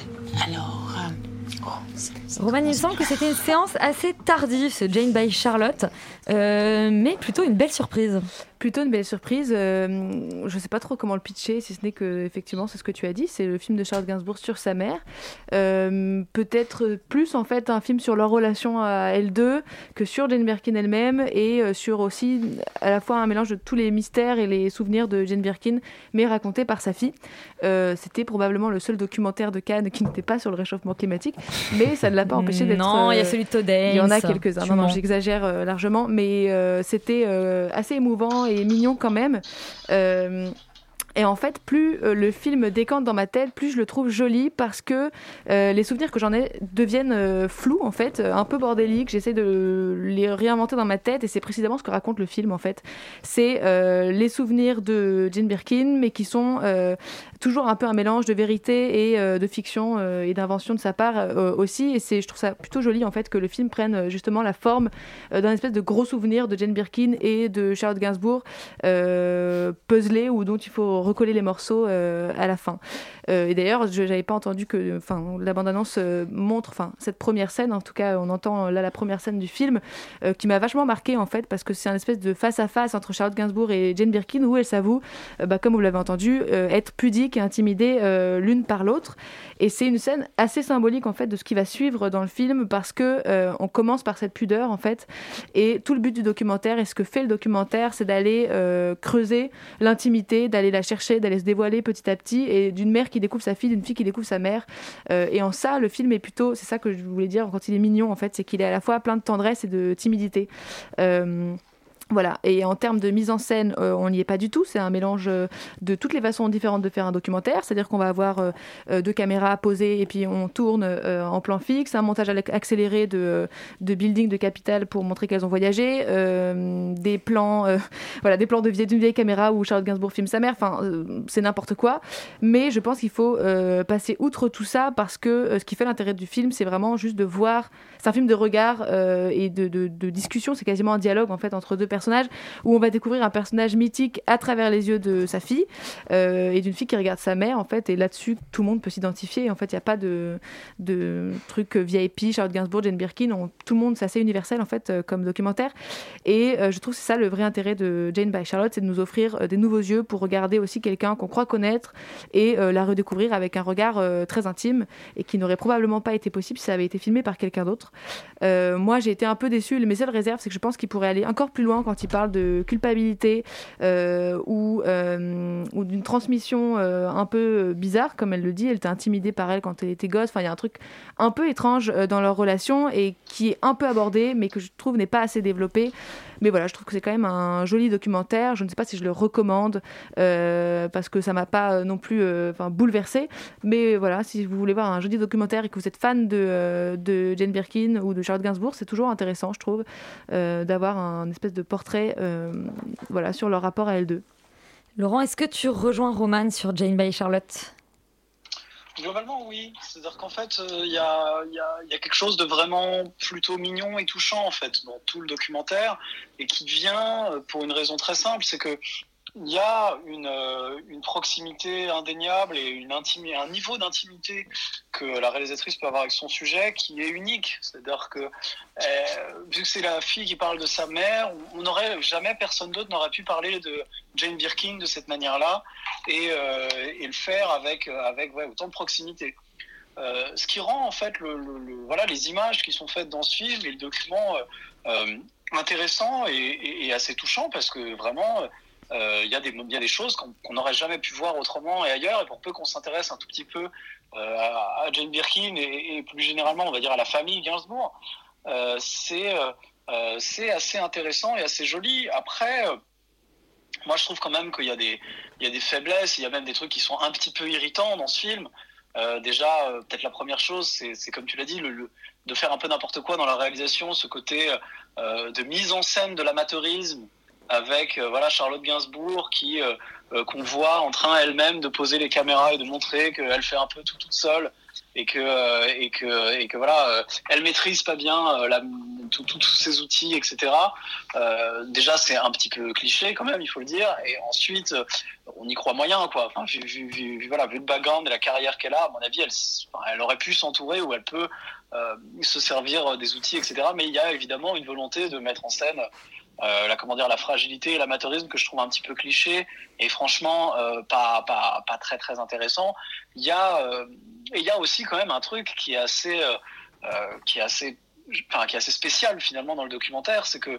Alors, euh, oh, c'est- Roman, il me semble que c'était une séance assez tardive, ce Jane by Charlotte, euh, mais plutôt une belle surprise. Plutôt une belle surprise. Euh, je sais pas trop comment le pitcher, si ce n'est que effectivement c'est ce que tu as dit, c'est le film de Charlotte Gainsbourg sur sa mère. Euh, Peut-être plus en fait un film sur leur relation à elles deux que sur Jane Birkin elle-même et euh, sur aussi à la fois un mélange de tous les mystères et les souvenirs de Jane Birkin, mais racontés par sa fille. Euh, C'était probablement le seul documentaire de Cannes qui n'était pas sur le réchauffement climatique, mais ça ne l'a pas empêché d'être. Non, il y a celui de Todd Haynes. Il y en a quelques-uns. Non, non, j'exagère largement, mais c'était assez émouvant et mignon quand même. Euh, et en fait, plus euh, le film décante dans ma tête, plus je le trouve joli parce que euh, les souvenirs que j'en ai deviennent euh, flous, en fait, un peu bordéliques. J'essaie de les réinventer dans ma tête et c'est précisément ce que raconte le film, en fait. C'est les souvenirs de Jane Birkin, mais qui sont toujours un peu un mélange de vérité et de fiction et d'invention de sa part aussi. Et je trouve ça plutôt joli, en fait, que le film prenne justement la forme d'un espèce de gros souvenir de Jane Birkin et de Charlotte Gainsbourg puzzlé ou dont il faut recoller les morceaux euh, à la fin. Euh, et d'ailleurs, je n'avais pas entendu que la bande-annonce euh, montre cette première scène, en tout cas on entend euh, là la première scène du film, qui m'a vachement marqué en fait, parce que c'est un espèce de face-à-face entre Charlotte Gainsbourg et Jane Birkin, où elles s'avouent, euh, bah, comme vous l'avez entendu, être pudiques et intimidées l'une par l'autre. Et c'est une scène assez symbolique en fait de ce qui va suivre dans le film, parce que on commence par cette pudeur en fait, et tout le but du documentaire et ce que fait le documentaire, c'est d'aller creuser l'intimité, d'aller la chercher, d'aller se dévoiler petit à petit, et d'une mère qui découvre sa fille, d'une fille qui découvre sa mère. Euh, et en ça, le film est plutôt, c'est ça que je voulais dire quand il est mignon en fait, c'est qu'il est à la fois plein de tendresse et de timidité. Euh, voilà, et en termes de mise en scène, euh, on n'y est pas du tout. C'est un mélange euh, de toutes les façons différentes de faire un documentaire. C'est-à-dire qu'on va avoir euh, deux caméras posées et puis on tourne en plan fixe, un montage accéléré de, de building de capital pour montrer qu'elles ont voyagé, des plans, voilà, des plans de vieille, d'une vieille caméra où Charlotte Gainsbourg filme sa mère. Enfin, c'est n'importe quoi. Mais je pense qu'il faut passer outre tout ça parce que ce qui fait l'intérêt du film, c'est vraiment juste de voir. C'est un film de regard euh, et de, de- de discussion. C'est quasiment un dialogue en fait entre deux personnages où on va découvrir un personnage mythique à travers les yeux de sa fille euh, et d'une fille qui regarde sa mère en fait. Et là-dessus, tout le monde peut s'identifier. En fait, il n'y a pas de, de truc VIP, Charlotte Gainsbourg, Jane Birkin. Tout le monde, c'est assez universel en fait euh, comme documentaire. Et euh, je trouve que c'est ça le vrai intérêt de Jane by Charlotte, c'est de nous offrir euh, des nouveaux yeux pour regarder aussi quelqu'un qu'on croit connaître et la redécouvrir avec un regard très intime et qui n'aurait probablement pas été possible si ça avait été filmé par quelqu'un d'autre. Euh, moi, j'ai été un peu déçue. Mes seules réserves, c'est que je pense qu'il pourrait aller encore plus loin quand il parle de culpabilité euh, ou, euh, ou d'une transmission un peu bizarre, comme elle le dit. Elle était intimidée par elle quand elle était gosse. Enfin, il y a un truc un peu étrange dans leur relation et qui est un peu abordé, mais que je trouve n'est pas assez développé. Mais voilà, je trouve que c'est quand même un joli documentaire. Je ne sais pas si je le recommande parce que ça m'a pas non plus enfin bouleversé. Mais voilà, si vous voulez voir un joli documentaire et que vous êtes fan de, de Jane Birkin ou de Charlotte Gainsbourg, c'est toujours intéressant, je trouve, euh, d'avoir un espèce de portrait euh, voilà, sur leur rapport à elles deux. Laurent, est-ce que tu rejoins Roman sur Jane by Charlotte? Globalement, oui. C'est-à-dire qu'en fait, euh, il y, a, y a- il y a quelque chose de vraiment plutôt mignon et touchant en fait dans tout le documentaire et qui vient pour une raison très simple, c'est que il y a une, euh, une proximité indéniable et une intimi- un niveau d'intimité que la réalisatrice peut avoir avec son sujet qui est unique. C'est-à-dire que, euh, vu que c'est la fille qui parle de sa mère, on n'aurait jamais, personne d'autre n'aurait pu parler de Jane Birkin de cette manière-là et, euh, et le faire avec, avec ouais, autant de proximité. Ce qui rend en fait le, voilà, les images qui sont faites dans ce film et le document intéressant et, et- et assez touchant parce que vraiment euh, il y, des- il y a des choses qu'on n'aurait jamais pu voir autrement et ailleurs. Et pour peu qu'on s'intéresse un tout petit peu euh, à, Jane Birkin et, plus généralement on va dire à la famille Gainsbourg. Euh, c'est euh, euh, assez intéressant et assez joli. Après euh, moi je trouve quand même qu'il y a des y faiblesses. Il y a même des trucs qui sont un petit peu irritants dans ce film. Euh, déjà, euh, peut-être la première chose, c'est comme tu l'as dit, de faire un peu n'importe quoi dans la réalisation, ce côté euh, de mise en scène de l'amateurisme avec euh, voilà Charlotte Gainsbourg qui euh, euh, qu'on voit en train elle-même de poser les caméras et de montrer qu'elle fait un peu tout toute seule et que et que et que voilà elle maîtrise pas bien tous ces outils etc déjà c'est un petit peu cliché quand même il faut le dire. Et ensuite on y croit moyen quoi. Vu, vu, voilà vu le background et la carrière qu'elle a à mon avis elle, elle aurait pu s'entourer ou elle peut se servir des outils etc mais il y a évidemment une volonté de mettre en scène euh, la comment dire la fragilité et l'amateurisme que je trouve un petit peu cliché et franchement euh, pas, pas pas très très intéressant il y a euh, il y a aussi quand même un truc qui est assez qui est assez enfin qui est assez spécial finalement dans le documentaire c'est que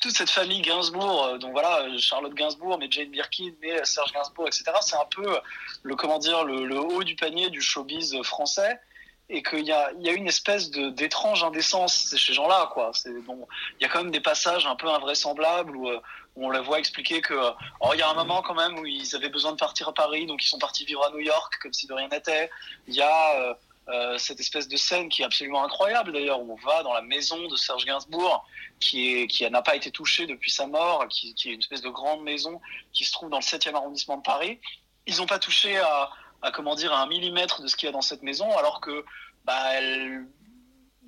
toute cette famille Gainsbourg, donc voilà, Charlotte Gainsbourg, mais Jane Birkin, mais Serge Gainsbourg, etc. C'est un peu le comment dire le haut du panier du showbiz français, et qu'il y a, il y a une espèce de d'étrange indécence chez ces gens-là, quoi. C'est bon, il y a quand même des passages un peu invraisemblables où, euh, on les voit expliquer que, oh, il y a un moment quand même où ils avaient besoin de partir à Paris, donc ils sont partis vivre à New York comme si de rien n'était. Il y a euh, euh, cette espèce de scène qui est absolument incroyable d'ailleurs, où on va dans la maison de Serge Gainsbourg, qui, est, qui n'a pas été touchée depuis sa mort, qui, qui est une espèce de grande maison qui se trouve dans le 7e arrondissement de Paris. Ils n'ont pas touché à, à, comment dire, à un millimètre de ce qu'il y a dans cette maison, alors que bah, elle,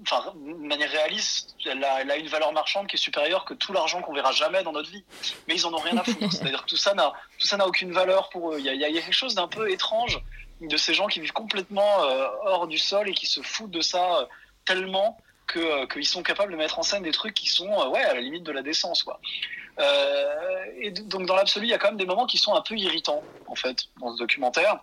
enfin, de manière réaliste, elle a, elle a une valeur marchande qui est supérieure que tout l'argent qu'on verra jamais dans notre vie. Mais ils en ont rien à foutre. C'est-à-dire que tout ça n'a, tout ça n'a aucune valeur pour eux. Il y a, il y quelque chose d'un peu étrange de ces gens qui vivent complètement euh, hors du sol et qui se foutent de ça euh, tellement que euh, qu'ils sont capables de mettre en scène des trucs qui sont ouais à la limite de la décence quoi. Et donc dans l'absolu, il y a quand même des moments qui sont un peu irritants en fait dans ce documentaire.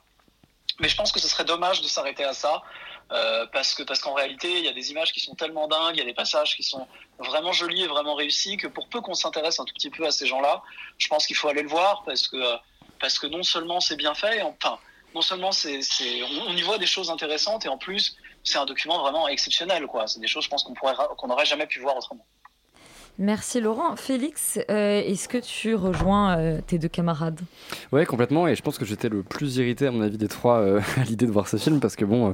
Mais je pense que ce serait dommage de s'arrêter à ça euh, parce que parce qu'en réalité, il y a des images qui sont tellement dingues, il y a des passages qui sont vraiment jolis et vraiment réussis que pour peu qu'on s'intéresse un tout petit peu à ces gens-là, je pense qu'il faut aller le voir parce que non seulement c'est bien fait, enfin non seulement c'est on, y voit des choses intéressantes et en plus c'est un document vraiment exceptionnel quoi. C'est des choses je pense qu'on pourrait ra- qu'on n'aurait jamais pu voir autrement. Merci Laurent. Félix, euh, est-ce que tu rejoins euh, tes deux camarades? Ouais, complètement. Et je pense que j'étais le plus irrité, à mon avis, des trois euh, à l'idée de voir ce film parce que, bon,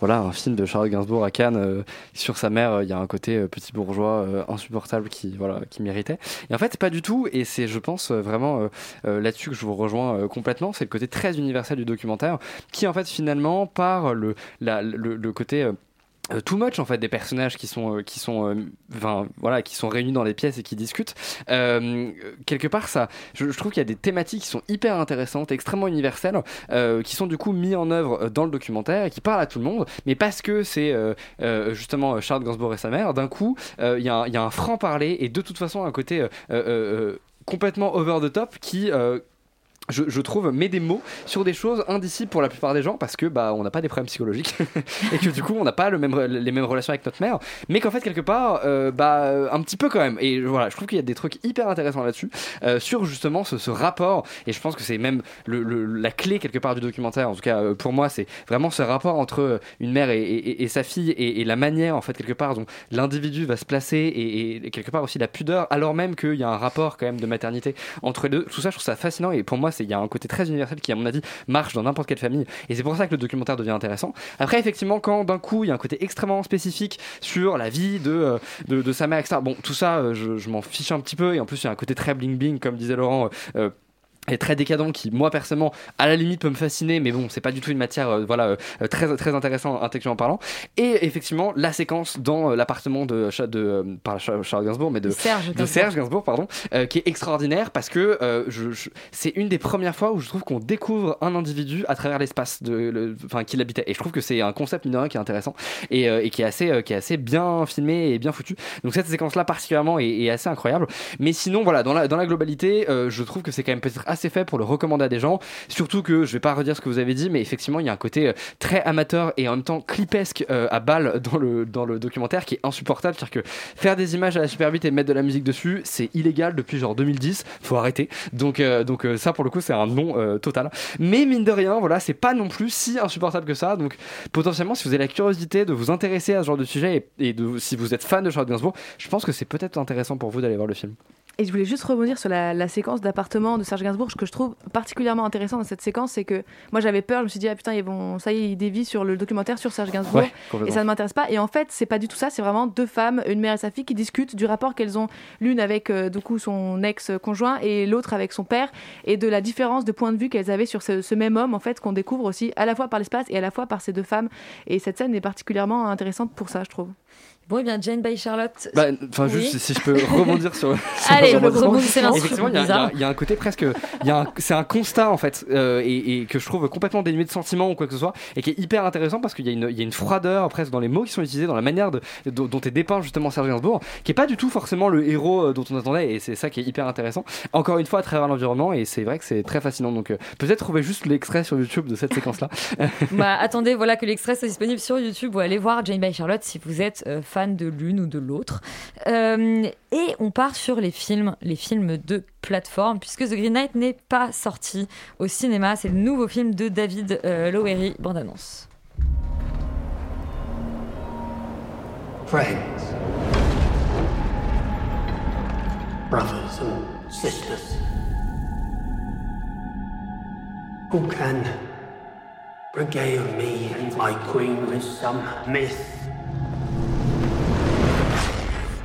voilà, un film de Charles Gainsbourg à Cannes sur sa mère, il y a un côté petit bourgeois insupportable qui, voilà, qui m'irritait. Et en fait, pas du tout. Et c'est, je pense, vraiment là-dessus que je vous rejoins complètement. C'est le côté très universel du documentaire qui, en fait, finalement, par le, la- le côté. Euh, too much en fait des personnages qui sont euh, qui sont euh, enfin, voilà qui sont réunis dans les pièces et qui discutent. Quelque part ça je, trouve qu'il y a des thématiques qui sont hyper intéressantes extrêmement universelles qui sont du coup mis en œuvre dans le documentaire et qui parlent à tout le monde mais parce que c'est justement Charles Gainsbourg et sa mère d'un coup il y, a un- il y a un franc parler et de toute façon un côté complètement over the top qui je, trouve met des mots sur des choses indicibles pour la plupart des gens parce que bah on n'a pas des problèmes psychologiques et que du coup on n'a pas les mêmes relations avec notre mère. Mais qu'en fait quelque part euh, bah un petit peu quand même. Et voilà je trouve qu'il y a des trucs hyper intéressants là-dessus euh, sur justement ce, rapport. Et je pense que c'est même la clé quelque part du documentaire. En tout cas euh, pour moi c'est vraiment ce rapport entre une mère et, sa fille et, et la manière en fait quelque part dont l'individu va se placer et quelque part aussi la pudeur alors même qu'il y a un rapport quand même de maternité entre les deux. Tout ça je trouve ça fascinant et pour moi il y a un côté très universel qui à mon avis marche dans n'importe quelle famille. Et c'est pour ça que le documentaire devient intéressant. Après effectivement quand d'un coup il y a un côté extrêmement spécifique sur la vie de, euh, sa mère etc bon tout ça euh, je, m'en fiche un petit peu. Et en plus il y a un côté très bling bling comme disait Laurent euh, et très décadent qui moi personnellement à la limite peut me fasciner mais bon c'est pas du tout une matière euh, voilà euh, euh, très très intéressant intellectuellement parlant. Et effectivement la séquence dans euh, l'appartement de, de pas Cha- Charles Gainsbourg mais de Serge de Gainsbourg. Serge Gainsbourg pardon euh, qui est extraordinaire parce que euh, je, je- c'est une des premières fois où je trouve qu'on découvre un individu à travers l'espace de le- enfin qu'il habitait. Et je trouve que c'est un concept mine de rien qui est intéressant et, euh, et qui est assez euh, qui est assez bien filmé et bien foutu. Donc cette séquence là particulièrement est, est assez incroyable. Mais sinon voilà dans la dans la globalité euh, je trouve que c'est quand même peut-être assez fait pour le recommander à des gens. Surtout que je vais pas redire ce que vous avez dit mais effectivement il y a un côté euh, très amateur et en même temps clipesque euh, à balle dans le dans le documentaire qui est insupportable. C'est-à-dire que faire des images à la super vite et mettre de la musique dessus c'est illégal depuis genre 2010 faut arrêter. Donc euh, donc ça pour le coup c'est un non total. Mais mine de rien voilà c'est pas non plus si insupportable que ça. Donc potentiellement si vous avez la curiosité de vous intéresser à ce genre de sujet et, si vous êtes fan de Charles Gainsbourg je pense que c'est peut-être intéressant pour vous d'aller voir le film Et je voulais juste rebondir sur la, la séquence d'appartement de Serge Gainsbourg. Ce que je trouve particulièrement intéressant dans cette séquence, c'est que moi j'avais peur, je me suis dit, ah putain, ils vont, ça y est, ils dévient sur le documentaire sur Serge Gainsbourg. Ouais, et ça ne m'intéresse pas. Et en fait, c'est pas du tout ça. C'est vraiment deux femmes, une mère et sa fille, qui discutent du rapport qu'elles ont, l'une avec euh, du coup son ex-conjoint et l'autre avec son père, et de la différence de point de vue qu'elles avaient sur ce, ce même homme, en fait, qu'on découvre aussi à la fois par l'espace et à la fois par ces deux femmes. Et cette scène est particulièrement intéressante pour ça, je trouve. Bon, et bien, Jane by Charlotte. Bah, Enfin, Oui. juste si je peux rebondir sur. sur Allez, le l'instru- Effectivement, il y, y a- bizarre. il y a un côté presque. il y a un- C'est un constat en fait, euh, et, et que je trouve complètement dénué de sentiments ou quoi que ce soit, et qui est hyper intéressant parce qu'il y, a une- il y a une froideur presque dans les mots qui sont utilisés, dans la manière de, dont, dont est dépeint justement Serge Gainsbourg, qui est pas du tout forcément le héros euh, dont on attendait, et c'est ça qui est hyper intéressant. Encore une fois, à travers l'environnement, et c'est vrai que c'est très fascinant. Donc euh, peut-être trouver juste l'extrait sur YouTube de cette séquence-là. Bah, attendez, voilà que l'extrait soit disponible sur YouTube ou allez voir Jane by Charlotte si vous êtes euh, fan de l'une ou de l'autre. Euh, et on part sur les films, les films de plateforme, puisque The Green Knight n'est pas sorti au cinéma. C'est le nouveau film de David euh, Lowery, bande-annonce. Friends, brothers sisters, me?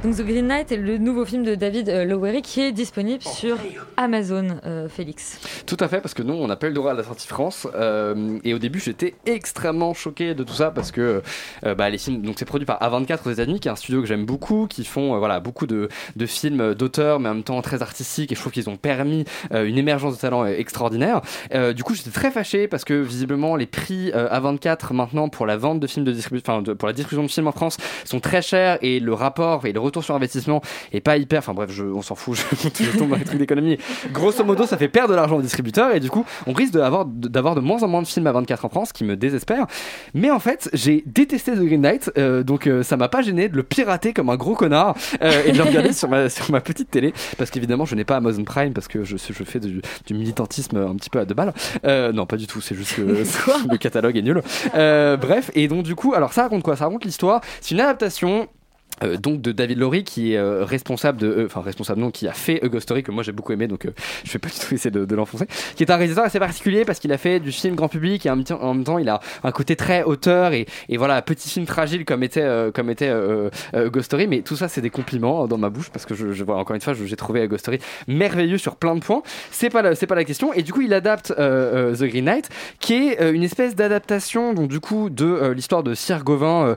Donc The Green Knight est le nouveau film de David euh, Lowery qui est disponible sur Amazon, euh, Félix. Tout à fait, parce que nous, on appelle Dora à la sortie France. euh, et au début, j'étais extrêmement choqué de tout ça parce que euh, bah, les films, donc c'est produit par A24 aux États-Unis, qui est un studio que j'aime beaucoup, qui font euh, voilà beaucoup de, de films d'auteurs, mais en même temps très artistiques. Et je trouve qu'ils ont permis euh, une émergence de talent extraordinaire. Euh, du coup, j'étais très fâché parce que visiblement, les prix euh, A24 maintenant pour la vente de films de distribution, enfin de- pour la distribution de films en France sont très chers et le rapport et le retour sur investissement est pas hyper. Enfin bref, je, on s'en fout. Je, je tombe dans les trucs d'économie. Grosso modo, ça fait perdre de l'argent aux distributeurs et du coup, on risque d'avoir d'avoir de moins en moins de films à 24 en France, ce qui me désespère. Mais en fait, j'ai détesté The Green Knight, euh, donc euh, ça m'a pas gêné de le pirater comme un gros connard euh, et de le regarder sur ma sur ma petite télé, parce qu'évidemment, je n'ai pas Amazon Prime parce que je je fais du, du militantisme un petit peu à deux balles. Euh, non, pas du tout. C'est juste que le catalogue est nul. Bref, et donc du coup, alors ça raconte quoi? Ça raconte l'histoire. C'est une adaptation. Euh, donc de David Laurie qui est euh, responsable de euh, enfin responsable non qui a fait Ghost Story que moi j'ai beaucoup aimé donc euh, je vais pas du tout essayer de, de l'enfoncer qui est un réalisateur assez particulier parce qu'il a fait du film grand public et en même temps, en même temps il a un côté très auteur et, et voilà petit film fragile comme était euh, comme était Ghost Story. Mais tout ça c'est des compliments dans ma bouche parce que je, je vois encore une fois j'ai trouvé Ghost Story merveilleux sur plein de points. C'est pas c'est pas la question. Et du coup il adapte The Green Knight qui est une espèce d'adaptation donc du coup de l'histoire de Sir Gauvin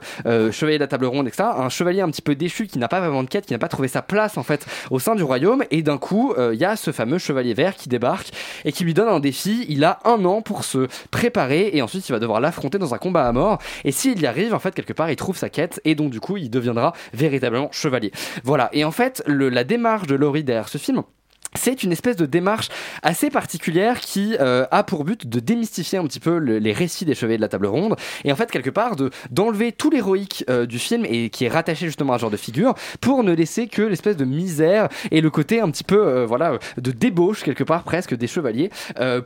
chevalier de la table ronde etc un chevalier un petit peu déchu qui n'a pas vraiment de quête qui n'a pas trouvé sa place en fait au sein du royaume. Et d'un coup euh, il y a ce fameux chevalier vert qui débarque et qui lui donne un défi. Il a un an pour se préparer et ensuite il va devoir l'affronter dans un combat à mort. Et s'il y arrive en fait quelque part il trouve sa quête et donc du coup il deviendra véritablement chevalier. Voilà. Et en fait la démarche de Laurie derrière ce film c'est une espèce de démarche assez particulière qui euh, a pour but de démystifier un petit peu le- les récits des chevaliers de la table ronde. Et en fait quelque part de d'enlever tout l'héroïque euh, du film et qui est rattaché justement à un genre de figure pour ne laisser que l'espèce de misère et le côté un petit peu euh, voilà de débauche quelque part presque des chevaliers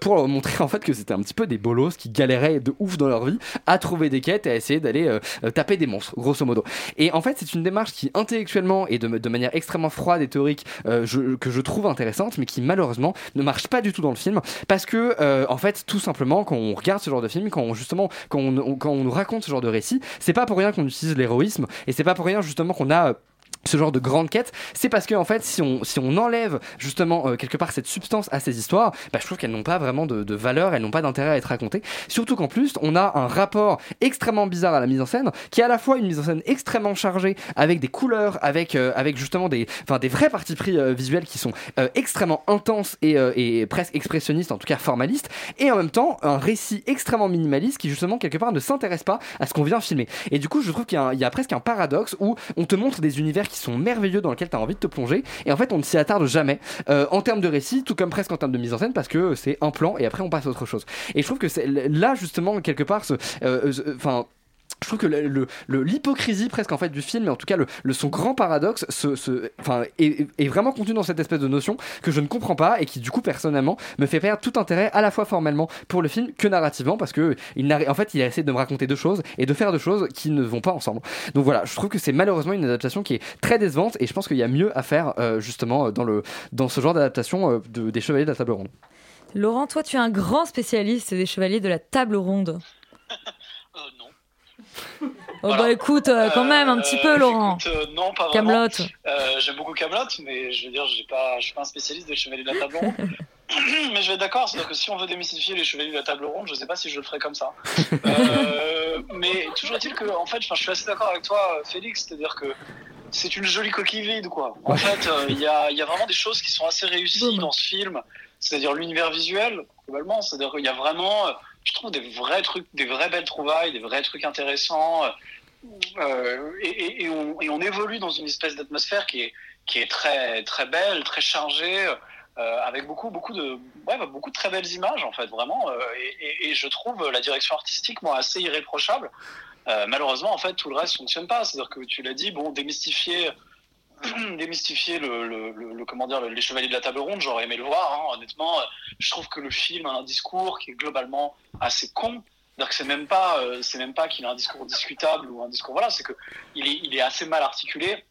pour montrer en fait que c'était un petit peu des bolos qui galéraient de ouf dans leur vie à trouver des quêtes et à essayer d'aller taper des monstres grosso modo. Et en fait c'est une démarche qui intellectuellement et de, manière extrêmement froide et théorique que je trouve intéressante mais qui malheureusement ne marche pas du tout dans le film. Parce que euh, en fait tout simplement quand on regarde ce genre de film quand on, justement quand on, nous raconte ce genre de récit c'est pas pour rien qu'on utilise l'héroïsme et c'est pas pour rien justement qu'on a ce genre de grande quête, c'est parce que en fait, si on, si on enlève justement euh, quelque part cette substance à ces histoires, bah, je trouve qu'elles n'ont pas vraiment de, de valeur, elles n'ont pas d'intérêt à être racontées. Surtout qu'en plus, on a un rapport extrêmement bizarre à la mise en scène, qui est à la fois une mise en scène extrêmement chargée, avec des couleurs, avec, euh, avec justement des, des vrais partis pris euh, visuels qui sont extrêmement intenses et, et presque expressionnistes, en tout cas formalistes, et en même temps un récit extrêmement minimaliste qui justement quelque part ne s'intéresse pas à ce qu'on vient filmer. Et du coup, je trouve qu'il y y a presque un paradoxe où on te montre des univers qui sont merveilleux dans lesquels tu as envie de te plonger, et en fait, on ne s'y attarde jamais euh, en termes de récit, tout comme presque en termes de mise en scène, parce que c'est un plan et après on passe à autre chose. Et je trouve que là justement quelque part, ce- euh, euh, enfin je trouve que l'hypocrisie presque en fait du film, mais en tout cas son grand paradoxe, est, vraiment contenu dans cette espèce de notion que je ne comprends pas et qui du coup personnellement me fait perdre tout intérêt à la fois formellement pour le film que narrativement parce que il n'a- en fait il a essayé de me raconter deux choses et de faire deux choses qui ne vont pas ensemble. Donc voilà, je trouve que c'est malheureusement une adaptation qui est très décevante et je pense qu'il y a mieux à faire euh, justement dans ce genre d'adaptation euh, de- des Chevaliers de la Table Ronde. Laurent, toi, tu es un grand spécialiste des chevaliers de la table ronde. Oh bah écoute, euh, quand même, un petit peu, Laurent. Écoute, euh, non, pas. Camelot. Euh, J'aime beaucoup Camelot, mais je veux dire, pas, je suis pas un spécialiste des Chevaliers de la Table Ronde. Mais je vais être d'accord, c'est-à-dire que si on veut démystifier les chevaliers de la table ronde, je sais pas si je le ferai comme ça. Euh, mais toujours est-il que, en fait, je suis assez d'accord avec toi, Félix, c'est-à-dire que c'est une jolie coquille vide, quoi. En fait, euh, il y, a, y a vraiment des choses qui sont assez réussies dans ce film, c'est-à-dire l'univers visuel, globalement, c'est-à-dire qu'il y a vraiment, euh, je trouve, des vrais trucs, des vraies belles trouvailles, des vrais trucs intéressants, euh, et, et- on, évolue dans une espèce d'atmosphère qui est, très, très belle, très chargée, euh, avec beaucoup, beaucoup de, ouais, bah, beaucoup de très belles images, en fait, vraiment, euh, et, je trouve la direction artistique, moi, assez irréprochable. Euh, malheureusement, en fait, tout le reste fonctionne pas. C'est-à-dire que tu l'as dit, bon, démystifier, démystifier le, le- comment dire, les chevaliers de la table ronde, j'aurais aimé le voir. hein. honnêtement, je trouve que le film a un discours qui est globalement assez con. C'est-à-dire que c'est même pas, euh, c'est même pas qu'il a un discours discutable ou un discours voilà, c'est que il est, il est assez mal articulé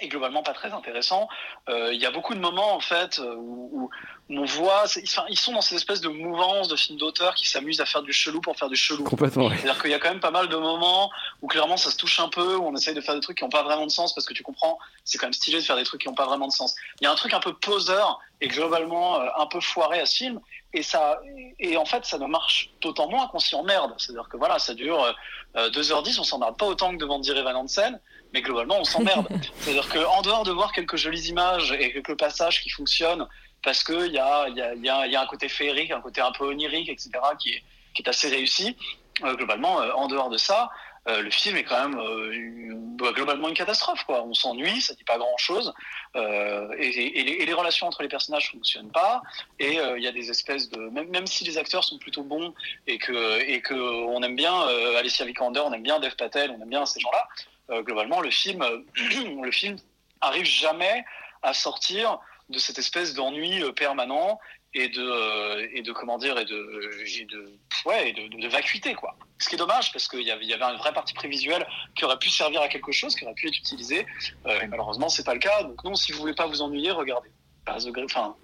et globalement pas très intéressant. Euh, Il y a beaucoup de moments en fait euh, où on voit, ils sont dans cette espèce de mouvance de films d'auteur qui s'amusent à faire du chelou pour faire du chelou. Complètement, ouais. C'est-à-dire qu'il y a quand même pas mal de moments où clairement ça se touche un peu, où on essaye de faire des trucs qui n'ont pas vraiment de sens parce que tu comprends, c'est quand même stylé de faire des trucs qui n'ont pas vraiment de sens. Il y a un truc un peu poseur et globalement euh, un peu foiré à ce film et ça et en fait ça ne marche d'autant moins qu'on s'y emmerde. C'est-à-dire que voilà, ça dure euh, 2h10, on s'emmerde pas autant que devant Dear Evan Hansen, mais globalement on s'emmerde. C'est-à-dire qu'en dehors de voir quelques jolies images et quelques passages qui fonctionnent parce qu'il y a, y, a, un côté féerique, un côté un peu onirique, etc., qui est, assez réussi. Euh, globalement, euh, en dehors de ça, euh, le film est quand même une- globalement une catastrophe. On s'ennuie, ça dit pas grand-chose, et, les, relations entre les personnages fonctionnent pas. Et il y a des espèces de même, si les acteurs sont plutôt bons et que aime bien Alicia Vikander, on aime bien Dev Patel, on aime bien ces gens-là. globalement, le film, le film arrive jamais à sortir de cette espèce d'ennui euh, permanent et de euh, et de comment dire et de et de ouais et de, vacuité quoi. Ce qui est dommage parce qu'il y avait y avait une vraie partie prévisuelle qui aurait pu servir à quelque chose qui aurait pu être utilisée euh, et malheureusement c'est pas le cas. Donc non si vous voulez pas vous ennuyer regardez. Enfin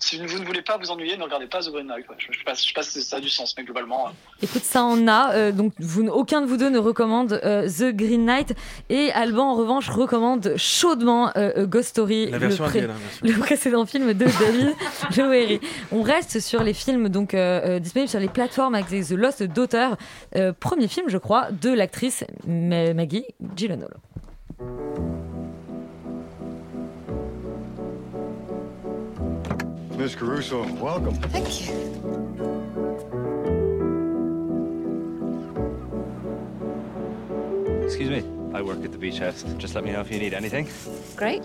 si vous ne voulez pas vous ennuyer ne regardez pas The Green Knight ouais. je, je sais pas je sais pas si ça a du sens mais globalement euh, Écoute, ça en a. euh, donc, vous, aucun de vous deux ne recommande euh, The Green Knight. Et Alban, en revanche, recommande chaudement euh, Ghost Story, La le, pré- précédent film de David Lowery. On reste sur les films donc disponibles sur les plateformes avec The Lost Daughter, euh, premier film, je crois, de l'actrice Ma- Maggie Gyllenhaal. Miss Caruso, welcome. Thank you. Excuse me. I work at the beach house. Just let me know if you need anything. Great.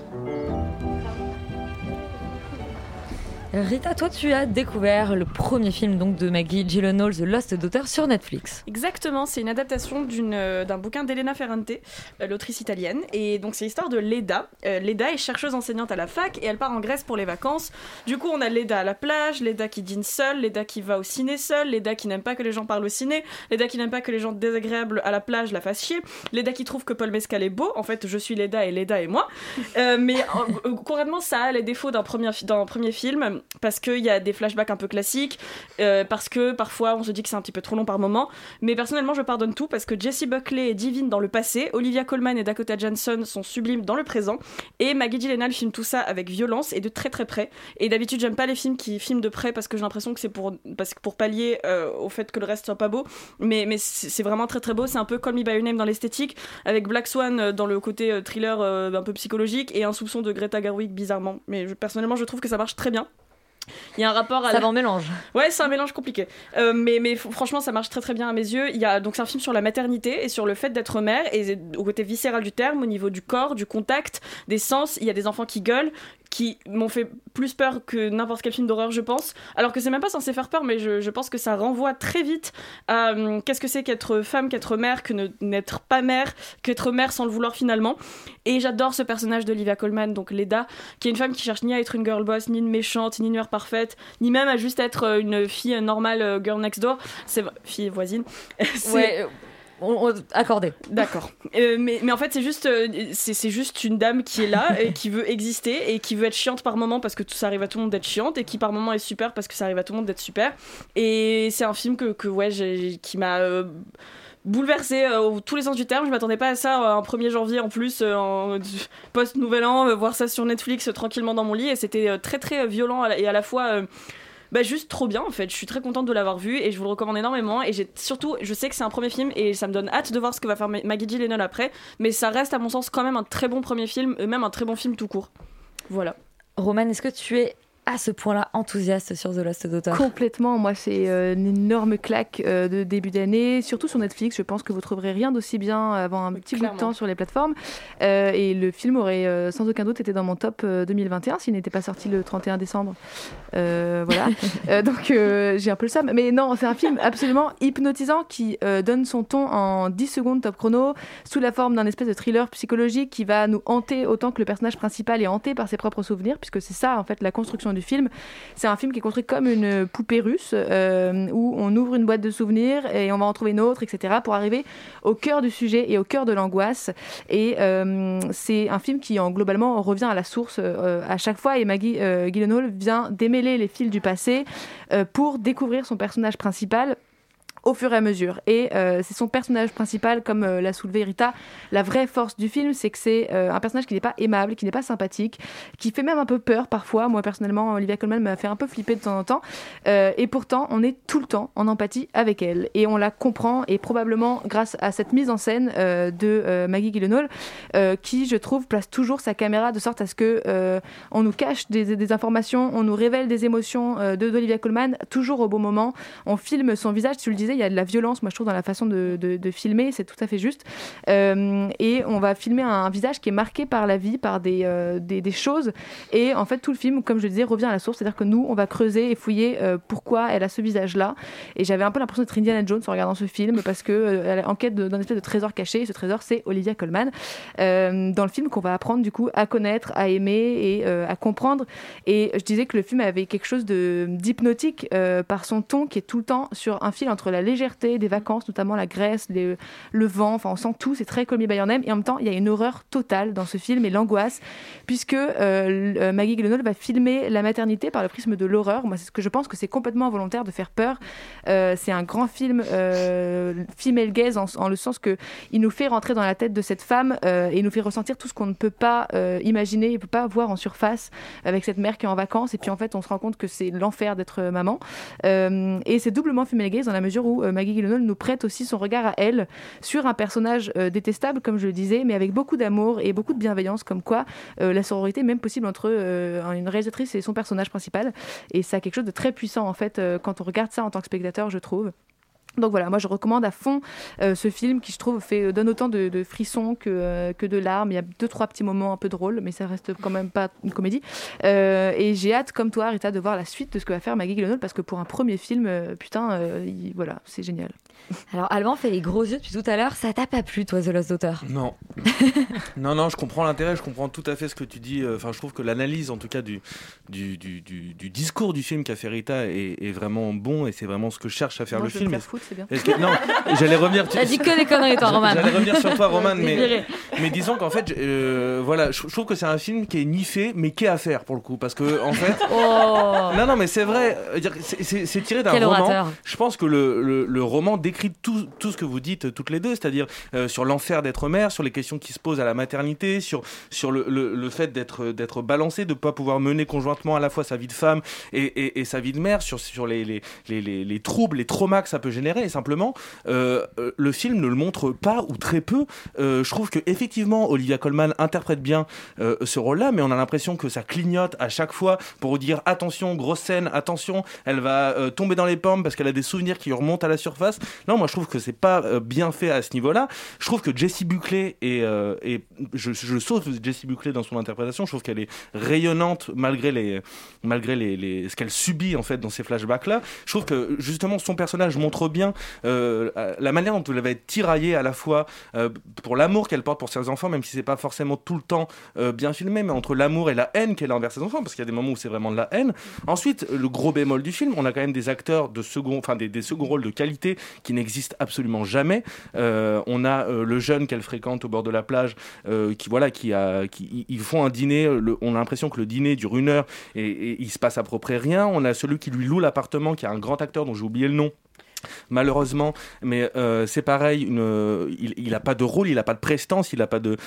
Rita, toi, tu as découvert le premier film donc de Maggie Gyllenhaal, The Lost Daughter, sur Netflix. Exactement, c'est une adaptation euh, d'un bouquin d'Elena Ferrante, euh, l'autrice italienne. Et donc c'est l'histoire de Leda. Euh, Leda est chercheuse enseignante à la fac et elle part en Grèce pour les vacances. Du coup, on a Leda à la plage, Leda qui dîne seule, Leda qui va au ciné seule, Leda qui n'aime pas que les gens parlent au ciné, Leda qui n'aime pas que les gens désagréables à la plage la fassent chier, Leda qui trouve que Paul Mescal est beau. En fait, je suis Leda et Leda et moi. Mais euh, concrètement, ça a les défauts d'un premier film parce qu'il y a des flashbacks un peu classiques, euh, parce que parfois on se dit que c'est un petit peu trop long par moment. Mais personnellement, je pardonne tout parce que Jessie Buckley est divine dans le passé, Olivia Colman et Dakota Johnson sont sublimes dans le présent, et Maggie Gyllenhaal filme tout ça avec violence et de très très près. Et d'habitude, j'aime pas les films qui filment de près parce que j'ai l'impression que c'est pour, parce que pour pallier euh, au fait que le reste soit pas beau. Mais, mais c'est vraiment très très beau. C'est un peu Call Me By Your Name dans l'esthétique, avec Black Swan euh, dans le côté thriller un peu psychologique et un soupçon de Greta Gerwig bizarrement. Mais personnellement, je trouve que ça marche très bien. Il y a un rapport à Ça la- mélange. Ouais, c'est un mélange compliqué. Euh, mais, mais franchement, ça marche très très bien à mes yeux. Il y a, donc c'est un film sur la maternité et sur le fait d'être mère et au côté viscéral du terme, au niveau du corps, du contact, des sens. Il y a des enfants qui gueulent, qui m'ont fait plus peur que n'importe quel film d'horreur, je pense. Alors que c'est même pas censé faire peur, mais je, pense que ça renvoie très vite à hum, qu'est-ce que c'est qu'être femme, qu'être mère, que n'être pas mère, qu'être mère sans le vouloir finalement. Et j'adore ce personnage d'Olivia Colman, donc Leda, qui est une femme qui cherche ni à être une girl boss, ni une méchante, ni une mère parfaite, ni même à juste être euh, une fille normale euh, girl next door. C'est fille voisine. Ouais, euh, on- on- accordé. D'accord. Euh, mais, mais en fait, c'est juste, euh, c'est, juste une dame qui est là et qui veut exister et qui veut être chiante par moment parce que tout, ça arrive à tout le monde d'être chiante et qui par moment est super parce que ça arrive à tout le monde d'être super. Et c'est un film que, que ouais, qui m'a. euh, bouleversé euh, au tous les sens du terme. Je m'attendais pas à ça euh, un 1er janvier en plus, euh, en post Nouvel An, voir ça sur Netflix tranquillement dans mon lit. Et c'était très très violent à la- et à la fois. Euh, bah, juste trop bien en fait, je suis très contente de l'avoir vu et je vous le recommande énormément et j'ai surtout, je sais que c'est un premier film et ça me donne hâte de voir ce que va faire Ma- Maggie Gyllenhaal après, mais ça reste à mon sens quand même un très bon premier film et même un très bon film tout court. Voilà. Roman, est-ce que tu es à ce point-là enthousiaste sur The Lost Daughter Complètement, moi c'est euh, une énorme claque euh, de début d'année, surtout sur Netflix. Je pense que vous trouverez rien d'aussi bien avant un petit bout de temps sur les plateformes. Euh, et le film aurait euh, sans aucun doute été dans mon top euh, 2021 s'il n'était pas sorti le 31 décembre. Euh, voilà. Euh, donc euh, j'ai un peu le seum. Mais non, c'est un film absolument hypnotisant qui euh, donne son ton en 10 secondes top chrono, sous la forme d'un espèce de thriller psychologique qui va nous hanter autant que le personnage principal est hanté par ses propres souvenirs, puisque c'est ça en fait la construction du film. C'est un film qui est construit comme une poupée russe, euh, où on ouvre une boîte de souvenirs et on va en trouver une autre, etc., pour arriver au cœur du sujet et au cœur de l'angoisse. Et euh, c'est un film qui, en, globalement, revient à la source euh, à chaque fois. Et Maggie Gyllenhaal vient démêler les fils du passé pour découvrir son personnage principal au fur et à mesure. Et euh, c'est son personnage principal, comme euh, l'a soulevé Rita. La vraie force du film, c'est que c'est euh, un personnage qui n'est pas aimable, qui n'est pas sympathique, qui fait même un peu peur parfois. Moi, personnellement, Olivia Colman m'a fait un peu flipper de temps en temps. Et pourtant, on est tout le temps en empathie avec elle. Et on la comprend, et probablement grâce à cette mise en scène de Maggie Gyllenhaal, qui, je trouve, place toujours sa caméra de sorte à ce que on nous cache des, informations, on nous révèle des émotions de d'Olivia Colman, toujours au bon moment. On filme son visage, tu le disais, il y a de la violence, moi je trouve, dans la façon de, filmer, c'est tout à fait juste. Euh, et on va filmer un, visage qui est marqué par la vie, par des, euh, des, choses. Et en fait, tout le film, comme je le disais, revient à la source, c'est-à-dire que nous, on va creuser et fouiller euh, pourquoi elle a ce visage-là. Et j'avais un peu l'impression d'être Indiana Jones en regardant ce film, parce que elle est en quête d'un espèce de trésor caché, et ce trésor, c'est Olivia Colman. Dans le film qu'on va apprendre du coup à connaître, à aimer et à comprendre. Et je disais que le film avait quelque chose d'hypnotique par son ton qui est tout le temps sur un fil entre la légèreté des vacances, notamment la Grèce, le vent, enfin on sent tout, c'est très Your Name. Et en même temps, il y a une horreur totale dans ce film et l'angoisse, puisque euh, euh, Maggie Gyllenhaal va filmer la maternité par le prisme de l'horreur. Moi, c'est ce que je pense que c'est complètement volontaire de faire peur. Euh, c'est un grand film female gaze en, le sens que il nous fait rentrer dans la tête de cette femme et nous fait ressentir tout ce qu'on ne peut pas imaginer, ne peut pas voir en surface avec cette mère qui est en vacances. Et puis en fait, on se rend compte que c'est l'enfer d'être maman. Et c'est doublement female gaze dans la mesure où euh, Maggie Gyllenhaal nous prête aussi son regard à elle sur un personnage euh, détestable, comme je le disais, mais avec beaucoup d'amour et beaucoup de bienveillance, comme quoi euh, la sororité est même possible entre une réalisatrice et son personnage principal. Et ça a quelque chose de très puissant en fait quand on regarde ça en tant que spectateur, je trouve. Donc voilà, moi je recommande à fond euh, ce film qui je trouve fait, euh, donne autant de, frissons que, euh, que de larmes. Il y a deux trois petits moments un peu drôles, mais ça reste quand même pas une comédie. Et j'ai hâte, comme toi, Rita, de voir la suite de ce que va faire Maggie Gyllenhaal parce que pour un premier film, putain, il- voilà, c'est génial. Alors, Alban fait les gros yeux depuis tout à l'heure. Ça t'a pas plu, toi, The Lost Daughter Non. non, non, je comprends l'intérêt, je comprends tout à fait ce que tu dis. euh, Enfin, je trouve que l'analyse, en tout cas, du, du, du, du- du discours du film qu'a fait Rita est, est vraiment bon et c'est vraiment ce que cherche à faire Non, le je vais film. faire c'est bien. Que- non, j'allais revenir. T'as dit que des conneries, toi, Roman. J'allais revenir sur toi, Roman, mais, mais disons qu'en fait, euh, voilà, je, je trouve que c'est un film qui est ni fait, mais qui est à faire pour le coup, parce que en fait. Oh Non, non, mais c'est vrai. euh, c'est- tiré d'un roman. orateur. Je pense que le, le- le roman décrit tout, tout ce que vous dites euh, toutes les deux, c'est-à-dire euh, sur l'enfer d'être mère, sur les questions qui se posent à la maternité, sur, sur le, le- le fait d'être d'être balancé, de ne pas pouvoir mener conjointement à la fois sa vie de femme et, et- sa vie de mère, sur, sur les, les, les, les- les troubles, les traumas que ça peut générer. Et simplement, euh, euh, le film ne le montre pas ou très peu. Euh, je trouve que effectivement, Olivia Colman interprète bien euh, ce rôle-là, mais on a l'impression que ça clignote à chaque fois pour dire attention, grosse scène, attention, elle va euh, tomber dans les pommes parce qu'elle a des souvenirs qui remontent à la surface. Non, moi je trouve que c'est pas euh, bien fait à ce niveau-là. Je trouve que Jessie Buckley est, euh, est- je, je sauve Jessie Buckley dans son interprétation. Je trouve qu'elle est rayonnante malgré les, malgré les, ce qu'elle subit en fait dans ces flashbacks-là. Je trouve que justement son personnage montre bien euh, la manière dont elle va être tiraillée à la fois pour l'amour qu'elle porte pour ses enfants, même si c'est pas forcément tout le temps bien filmé, mais entre l'amour et la haine qu'elle a envers ses enfants, parce qu'il y a des moments où c'est vraiment de la haine. Ensuite, le gros bémol du film, on a quand même des acteurs de second, enfin des, des seconds rôles de qualité qui n'existent absolument jamais. Euh, on a euh, le jeune qu'elle fréquente au bord de la plage, euh, qui voilà, qui a, qui ils- font un dîner. on a l'impression que le dîner dure une heure et, et il se passe à peu près rien. On a celui qui lui loue l'appartement, qui est un grand acteur dont j'ai oublié le nom. Malheureusement. Mais euh, c'est pareil, euh, il, il a pas de rôle, il a pas de prestance, il a pas de,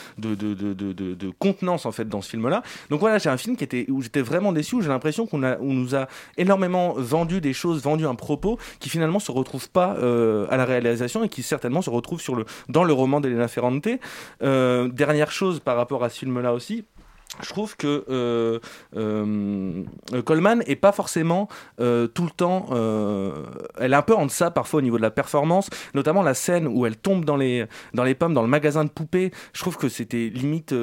contenance en fait dans ce film-là. Donc voilà, j'ai un film qui était, où j'étais vraiment déçu, où j'ai l'impression qu'on nous a énormément vendu des choses, vendu un propos qui finalement se retrouve pas euh, à la réalisation et qui certainement se retrouve sur le, dans le roman d'Elena Ferrante. Dernière chose par rapport à ce film-là aussi. Je trouve que euh, euh, Coleman est pas forcément euh, tout le temps. euh, elle est un peu en deçà parfois au niveau de la performance, notamment la scène où elle tombe dans les dans les pommes dans le magasin de poupées. Je trouve que c'était limite.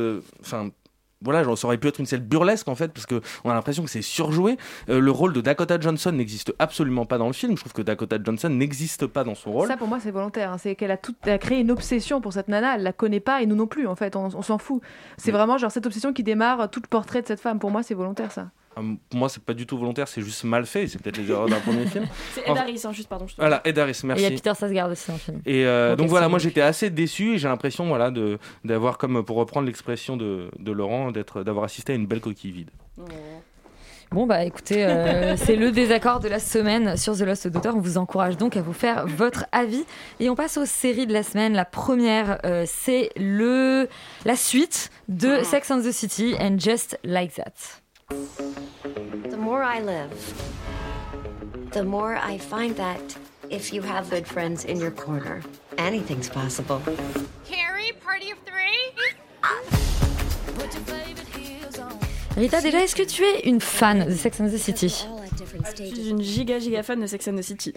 Voilà, ça aurait pu être une scène burlesque en fait, parce que on a l'impression que c'est surjoué. Euh, le rôle de Dakota Johnson n'existe absolument pas dans le film. Je trouve que Dakota Johnson n'existe pas dans son rôle. Ça, pour moi, c'est volontaire. hein. C'est qu'elle a, tout, elle a créé une obsession pour cette nana. Elle la connaît pas et nous non plus, en fait. On, on s'en fout. C'est vraiment genre cette obsession qui démarre tout le portrait de cette femme. Pour moi, c'est volontaire, ça. Euh, Pour moi, c'est pas du tout volontaire, c'est juste mal fait. C'est peut-être les erreurs d'un premier film. C'est Ed Harris, hein, juste pardon. je te- Voilà, Ed Harris, Et il merci. y a Peter Sarsgaard aussi dans le film. Et euh, donc voilà, moi j'étais assez déçu et j'ai l'impression voilà, de, d'avoir, comme pour reprendre l'expression de, de Laurent, d'être, d'avoir assisté à une belle coquille vide. Bon bah écoutez, euh, c'est le désaccord de la semaine sur The Lost Daughter. On vous encourage donc à vous faire votre avis et on passe aux séries de la semaine. La première, euh, c'est le la suite de Sex and the City and Just Like That. The more I live, the more I find that if you have good friends in your corner, anything's possible. Carrie, party of three? Rita, déjà, est-ce que tu es une fan de Sex and the City Je suis une giga giga fan de Sex and the City.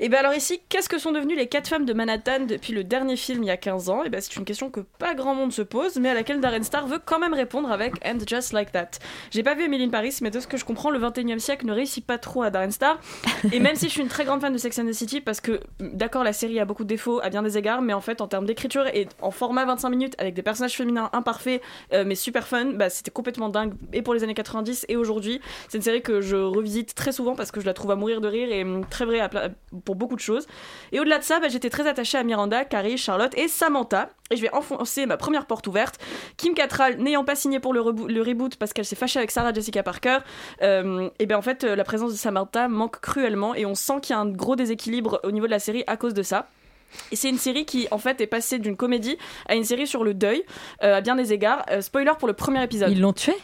Et bien alors ici, qu'est-ce que sont devenues les quatre femmes de Manhattan depuis le dernier film il y a 15 ans? Et ben c'est une question que pas grand monde se pose, mais à laquelle Darren Star veut quand même répondre avec And Just Like That. J'ai pas vu Emily in Paris, mais de ce que je comprends, le 21 e siècle ne réussit pas trop à Darren Star. Et même si je suis une très grande fan de Sex and the City, parce que d'accord, la série a beaucoup de défauts à bien des égards, mais en fait en termes d'écriture et en format 25 minutes avec des personnages féminins imparfaits, euh, mais super fun, bah, c'était complètement dingue et pour les années 90 et aujourd'hui. C'est une série que je revisite très souvent parce que je la trouve à mourir de rire et hum, très vraie pour beaucoup de choses. Et au-delà de ça, bah, j'étais très attachée à Miranda, Carrie, Charlotte et Samantha. Et je vais enfoncer ma première porte ouverte. Kim Cattrall, n'ayant pas signé pour le, reboo- le reboot parce qu'elle s'est fâchée avec Sarah Jessica Parker, euh, et bien en fait, euh, la présence de Samantha manque cruellement et on sent qu'il y a un gros déséquilibre au niveau de la série à cause de ça. Et c'est une série qui, en fait, est passée d'une comédie à une série sur le deuil, euh, à bien des égards. Spoiler pour le premier épisode. Ils l'ont tué?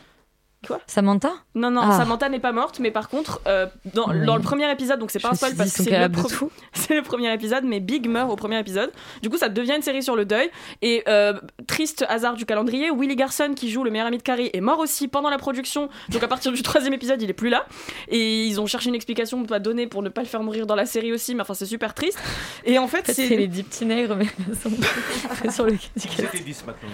Quoi Samantha Non, non, Ah. Samantha n'est pas morte, mais par contre, euh, dans, Oui. dans le premier épisode, donc c'est pas un me spoil parce que c'est le, c'est le premier épisode, mais Big meurt au premier épisode. Du coup, ça devient une série sur le deuil. Et euh, triste hasard du calendrier, Willie Garson, qui joue le meilleur ami de Carrie, est mort aussi pendant la production. Donc à partir du troisième épisode, il est plus là. Et ils ont cherché une explication à donner pour ne pas le faire mourir dans la série aussi, mais enfin, c'est super triste. Et en fait, C'est c'est. les dix petits nègres, mais ils sont sur le C'était 10 maintenant.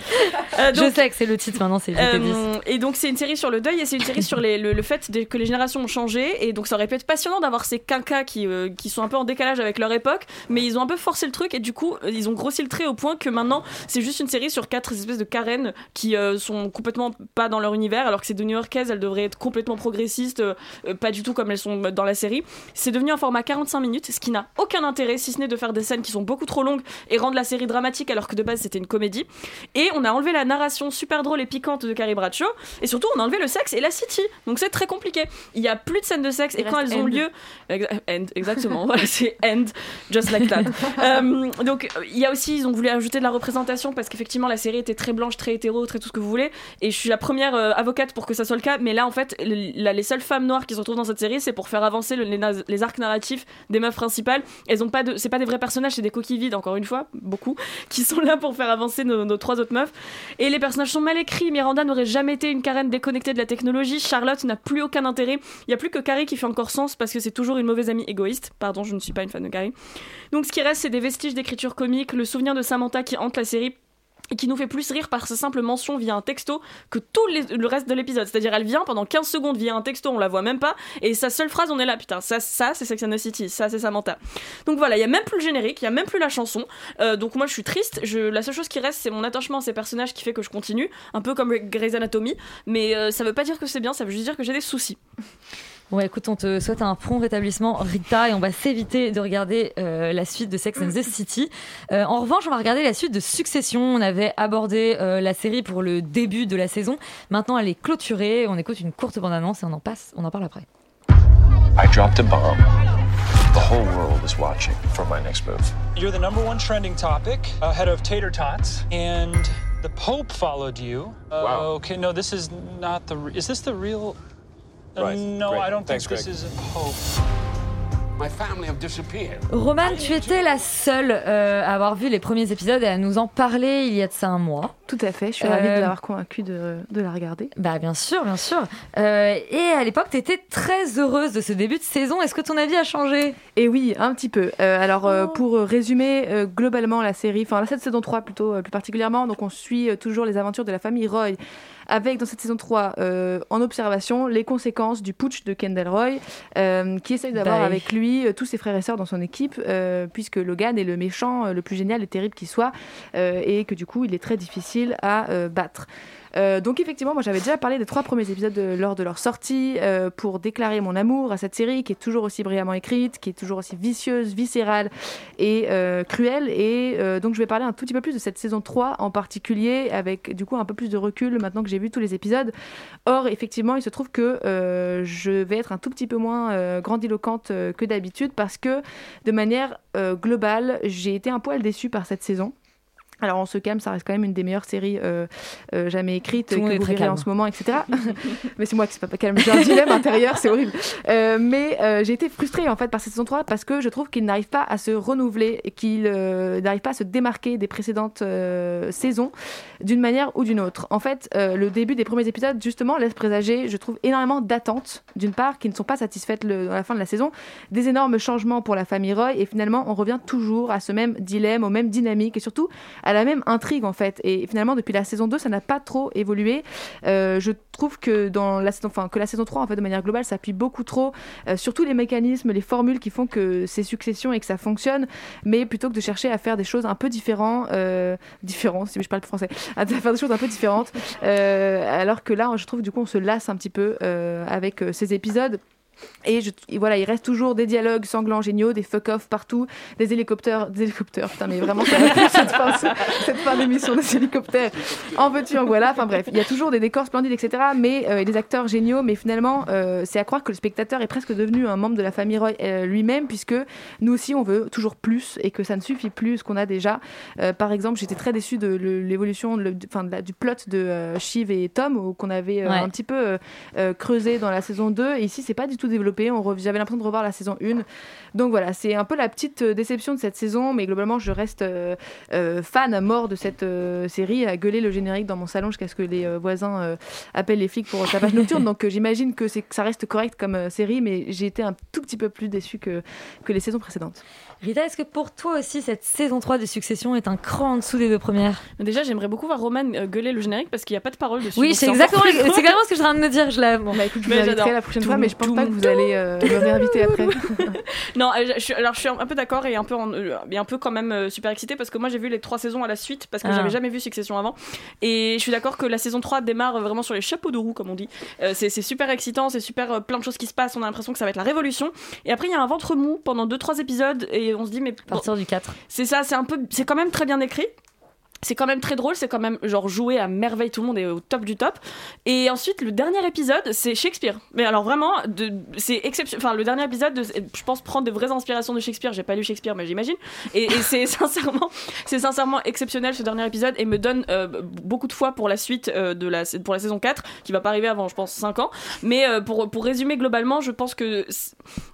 Euh, Je sais que c'est le titre maintenant, c'est GT10. Euh, et donc c'est une série sur le deuil et c'est une série sur le, le fait que les générations ont changé et donc ça aurait pu être passionnant d'avoir ces quinquas qui, euh, qui sont un peu en décalage avec leur époque mais ils ont un peu forcé le truc et du coup euh, ils ont grossi le trait au point que maintenant c'est juste une série sur quatre espèces de Karen qui euh, sont complètement pas dans leur univers alors que c'est de New-Yorkaises elles devraient être complètement progressistes euh, pas du tout comme elles sont dans la série. C'est devenu un format 45 minutes ce qui n'a aucun intérêt si ce n'est de faire des scènes qui sont beaucoup trop longues et rendre la série dramatique alors que de base c'était une comédie. Et on a enlevé la narration super drôle et piquante de Carrie Bradshaw et surtout on a enlevé le sexe et la city donc c'est très compliqué. Il y a plus de scènes de sexe et quand elles ont lieu end exactement voilà c'est end just like that. Euh, donc il y a aussi ils ont voulu ajouter de la représentation parce qu'effectivement la série était très blanche très hétéro très tout ce que vous voulez. Et je suis la première euh, avocate pour que ça soit le cas. Mais là en fait le- la- les seules femmes noires qui se retrouvent dans cette série c'est pour faire avancer le- les, na- les arcs narratifs des meufs principales. Elles ont pas de c'est pas des vrais personnages c'est des coquilles vides encore une fois beaucoup qui sont là pour faire avancer nos, nos trois autres meufs. Et les personnages sont mal écrits. Miranda n'aurait jamais été une Karen déconnectée de la technologie Charlotte n'a plus aucun intérêt. Il y a plus que Carrie qui fait encore sens parce que c'est toujours une mauvaise amie égoïste. Pardon je ne suis pas une fan de Carrie. Donc ce qui reste c'est des vestiges d'écriture comique le souvenir de Samantha qui hante la série qui nous fait plus rire par sa simple mention via un texto que tout le reste de l'épisode. C'est-à-dire, elle vient pendant 15 secondes via un texto, on la voit même pas, et sa seule phrase, on est là, putain, ça, ça c'est Sex and the City, ça, c'est Samantha. Donc voilà, il y a même plus le générique, il y a même plus la chanson. Euh, donc moi, je suis triste. La seule chose qui reste, c'est mon attachement à ces personnages qui fait que je continue, un peu comme Grey's Anatomy, mais euh, ça veut pas dire que c'est bien, ça veut juste dire que j'ai des soucis. Bon, écoute, on te souhaite un prompt rétablissement, Rita, et on va s'éviter de regarder euh, la suite de Sex and the City. Euh, en revanche, on va regarder la suite de Succession. On avait abordé euh, la série pour le début de la saison. Maintenant, elle est clôturée. On écoute une courte bande-annonce et on en passe, on en parle après. I dropped a bomb. The whole world is watching for my next move. You're the number one trending topic ahead of tater tots, and the Pope followed you. Wow. Okay, no, this is not the. Is this the real? Right, No, great. I don't Thanks, think this Greg. is a Pope. My family have disappeared. Roman, tu étais la seule euh, à avoir vu les premiers épisodes et à nous en parler il y a de ça un mois. Tout à fait, je suis ravie Euh, de l'avoir convaincue de, de la regarder. Bah bien sûr, bien sûr. Euh, et à l'époque, tu étais très heureuse de ce début de saison. Est-ce que ton avis a changé? Et oui, un petit peu. Euh, alors, Oh. euh, pour résumer euh, globalement la série, enfin la cette saison 3 plutôt, euh, plus particulièrement, donc on suit euh, toujours les aventures de la famille Roy, avec dans cette saison 3, euh, en observation, les conséquences du putsch de Kendall Roy, euh, qui essaye d'avoir avec lui euh, tous ses frères et sœurs dans son équipe, puisque Logan est le méchant le plus génial et terrible qui soit, et que du coup, il est très difficile à battre. Euh, donc effectivement, moi j'avais déjà parlé des trois premiers épisodes de- lors de leur sortie euh, pour déclarer mon amour à cette série qui est toujours aussi brillamment écrite, qui est toujours aussi vicieuse, viscérale et euh, cruelle. Et donc je vais parler un tout petit peu plus de cette saison 3 en particulier, avec du coup un peu plus de recul maintenant que j'ai vu tous les épisodes. Or effectivement, il se trouve que je vais être un tout petit peu moins grandiloquente que d'habitude parce que de manière globale, j'ai été un poil déçue par cette saison. Alors on se calme, ça reste quand même une des meilleures séries euh, euh, jamais écrites Tout que vous verrez en calme. ce moment, etc. mais c'est moi qui suis pas calme, j'ai un dilemme intérieur, c'est horrible. Euh, mais j'ai été frustrée en fait par cette saison 3 parce que je trouve qu'il n'arrive pas à se renouveler et qu'il n'arrive pas à se démarquer des précédentes saisons d'une manière ou d'une autre. En fait, le début des premiers épisodes justement laisse présager, je trouve, énormément d'attentes d'une part qui ne sont pas satisfaites le- à la fin de la saison, des énormes changements pour la famille Roy et finalement on revient toujours à ce même dilemme, aux mêmes dynamiques et surtout à la même intrigue en fait. Et finalement depuis la saison 2 ça n'a pas trop évolué. Euh, je trouve que dans la saison, que la saison 3 en fait de manière globale s'appuie beaucoup trop euh, sur tous les mécanismes, les formules qui font que ces successions et que ça fonctionne, mais plutôt que de chercher à faire des choses un peu différentes, euh, différents si je parle français, à faire des choses un peu différentes, euh, alors que là je trouve du coup on se lasse un petit peu avec ces épisodes. Et, je, et voilà, il reste toujours des dialogues sanglants géniaux, des fuck-off partout, des hélicoptères, des hélicoptères, putain, mais vraiment, ça cette fin, cette fin d'émission des hélicoptères. En veux-tu, en voilà, enfin bref, il y a toujours des décors splendides, etc., mais euh, et des acteurs géniaux, mais finalement, euh, c'est à croire que le spectateur est presque devenu un membre de la famille Roy euh, lui-même, puisque nous aussi, on veut toujours plus et que ça ne suffit plus ce qu'on a déjà. Euh, par exemple, j'étais très déçue de l'évolution, enfin, du plot de Shiv et Tom, qu'on avait Ouais. un petit peu creusé dans la saison 2, et ici, c'est pas du tout développé. J'avais l'impression de revoir la saison 1. Donc voilà, c'est un peu la petite euh, déception de cette saison, mais globalement, je reste euh, euh, fan à mort de cette série, à gueuler le générique dans mon salon jusqu'à ce que les voisins appellent les flics pour tapage nocturne. Donc j'imagine que, ça reste correct comme série, mais j'ai été un tout petit peu plus déçue que, que les saisons précédentes. Rita, est-ce que pour toi aussi cette saison 3 de Succession est un cran en dessous des deux premières? Déjà, j'aimerais beaucoup voir Roman euh, gueuler le générique parce qu'il n'y a pas de parole dessus. Oui, c'est exactement, ce que je suis en train de me dire. Je la... Bah écoute, je vous la prochaine Tout fois, mais je pense pas que vous le allez euh, me réinviter après. non, euh, alors je suis un peu d'accord et un peu, en- euh, et un peu quand même euh, super excitée parce que moi j'ai vu les trois saisons à la suite parce que Ah. j'avais jamais vu Succession avant. Et je suis d'accord que la saison 3 démarre vraiment sur les chapeaux de roue, comme on dit. Euh, c'est c'est super excitant, c'est super euh, plein de choses qui se passent. On a l'impression que ça va être la révolution. Et après, il y a un ventre mou pendant 2-3 épisodes et on se dit, mais. À partir du 4. C'est ça, c'est un peu, c'est quand même très bien écrit. C'est quand même très drôle, c'est quand même genre joué à merveille, tout le monde est au top du top. Et ensuite, le dernier épisode, c'est Shakespeare. Mais alors vraiment, c'est exceptionnel. Enfin, le dernier épisode, de- je pense prendre de vraies inspirations de Shakespeare. J'ai pas lu Shakespeare, mais j'imagine. Et, c'est sincèrement, c'est sincèrement exceptionnel ce dernier épisode et me donne euh, beaucoup de foi pour la suite euh, de la pour la saison 4 qui va pas arriver avant, je pense, 5 ans. Mais euh, pour pour résumer globalement, je pense que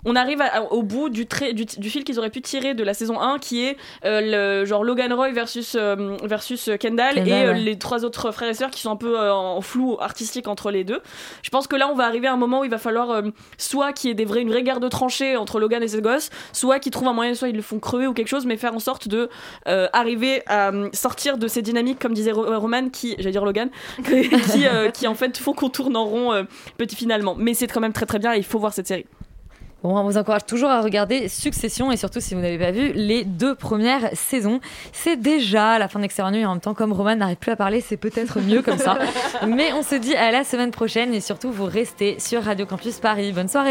on arrive au bout du, trait, du, fil qu'ils auraient pu tirer de la saison 1 qui est le genre Logan Roy versus euh, versus Kendall, Kendall, et euh, ouais. les trois autres frères et sœurs qui sont un peu euh, en flou artistique entre les deux. Je pense que là on va arriver à un moment où il va falloir euh, soit qu'il y ait des vrais, une vraie guerre de tranchées entre Logan et ses gosses, soit qu'ils trouvent un moyen, soit ils le font crever ou quelque chose, mais faire en sorte de euh, arriver à euh, sortir de ces dynamiques, comme disait Ro- Roman, qui, j'allais dire Logan, qui, euh, qui en fait font qu'on tourne en rond euh, petit finalement. Mais c'est quand même très très bien et il faut voir cette série. Bon, on vous encourage toujours à regarder Succession et surtout si vous n'avez pas vu les deux premières saisons. C'est déjà la fin d'Extérieur Nuit et en même temps, comme Roman n'arrive plus à parler, c'est peut-être mieux comme ça. Mais on se dit à la semaine prochaine et surtout vous restez sur Radio Campus Paris. Bonne soirée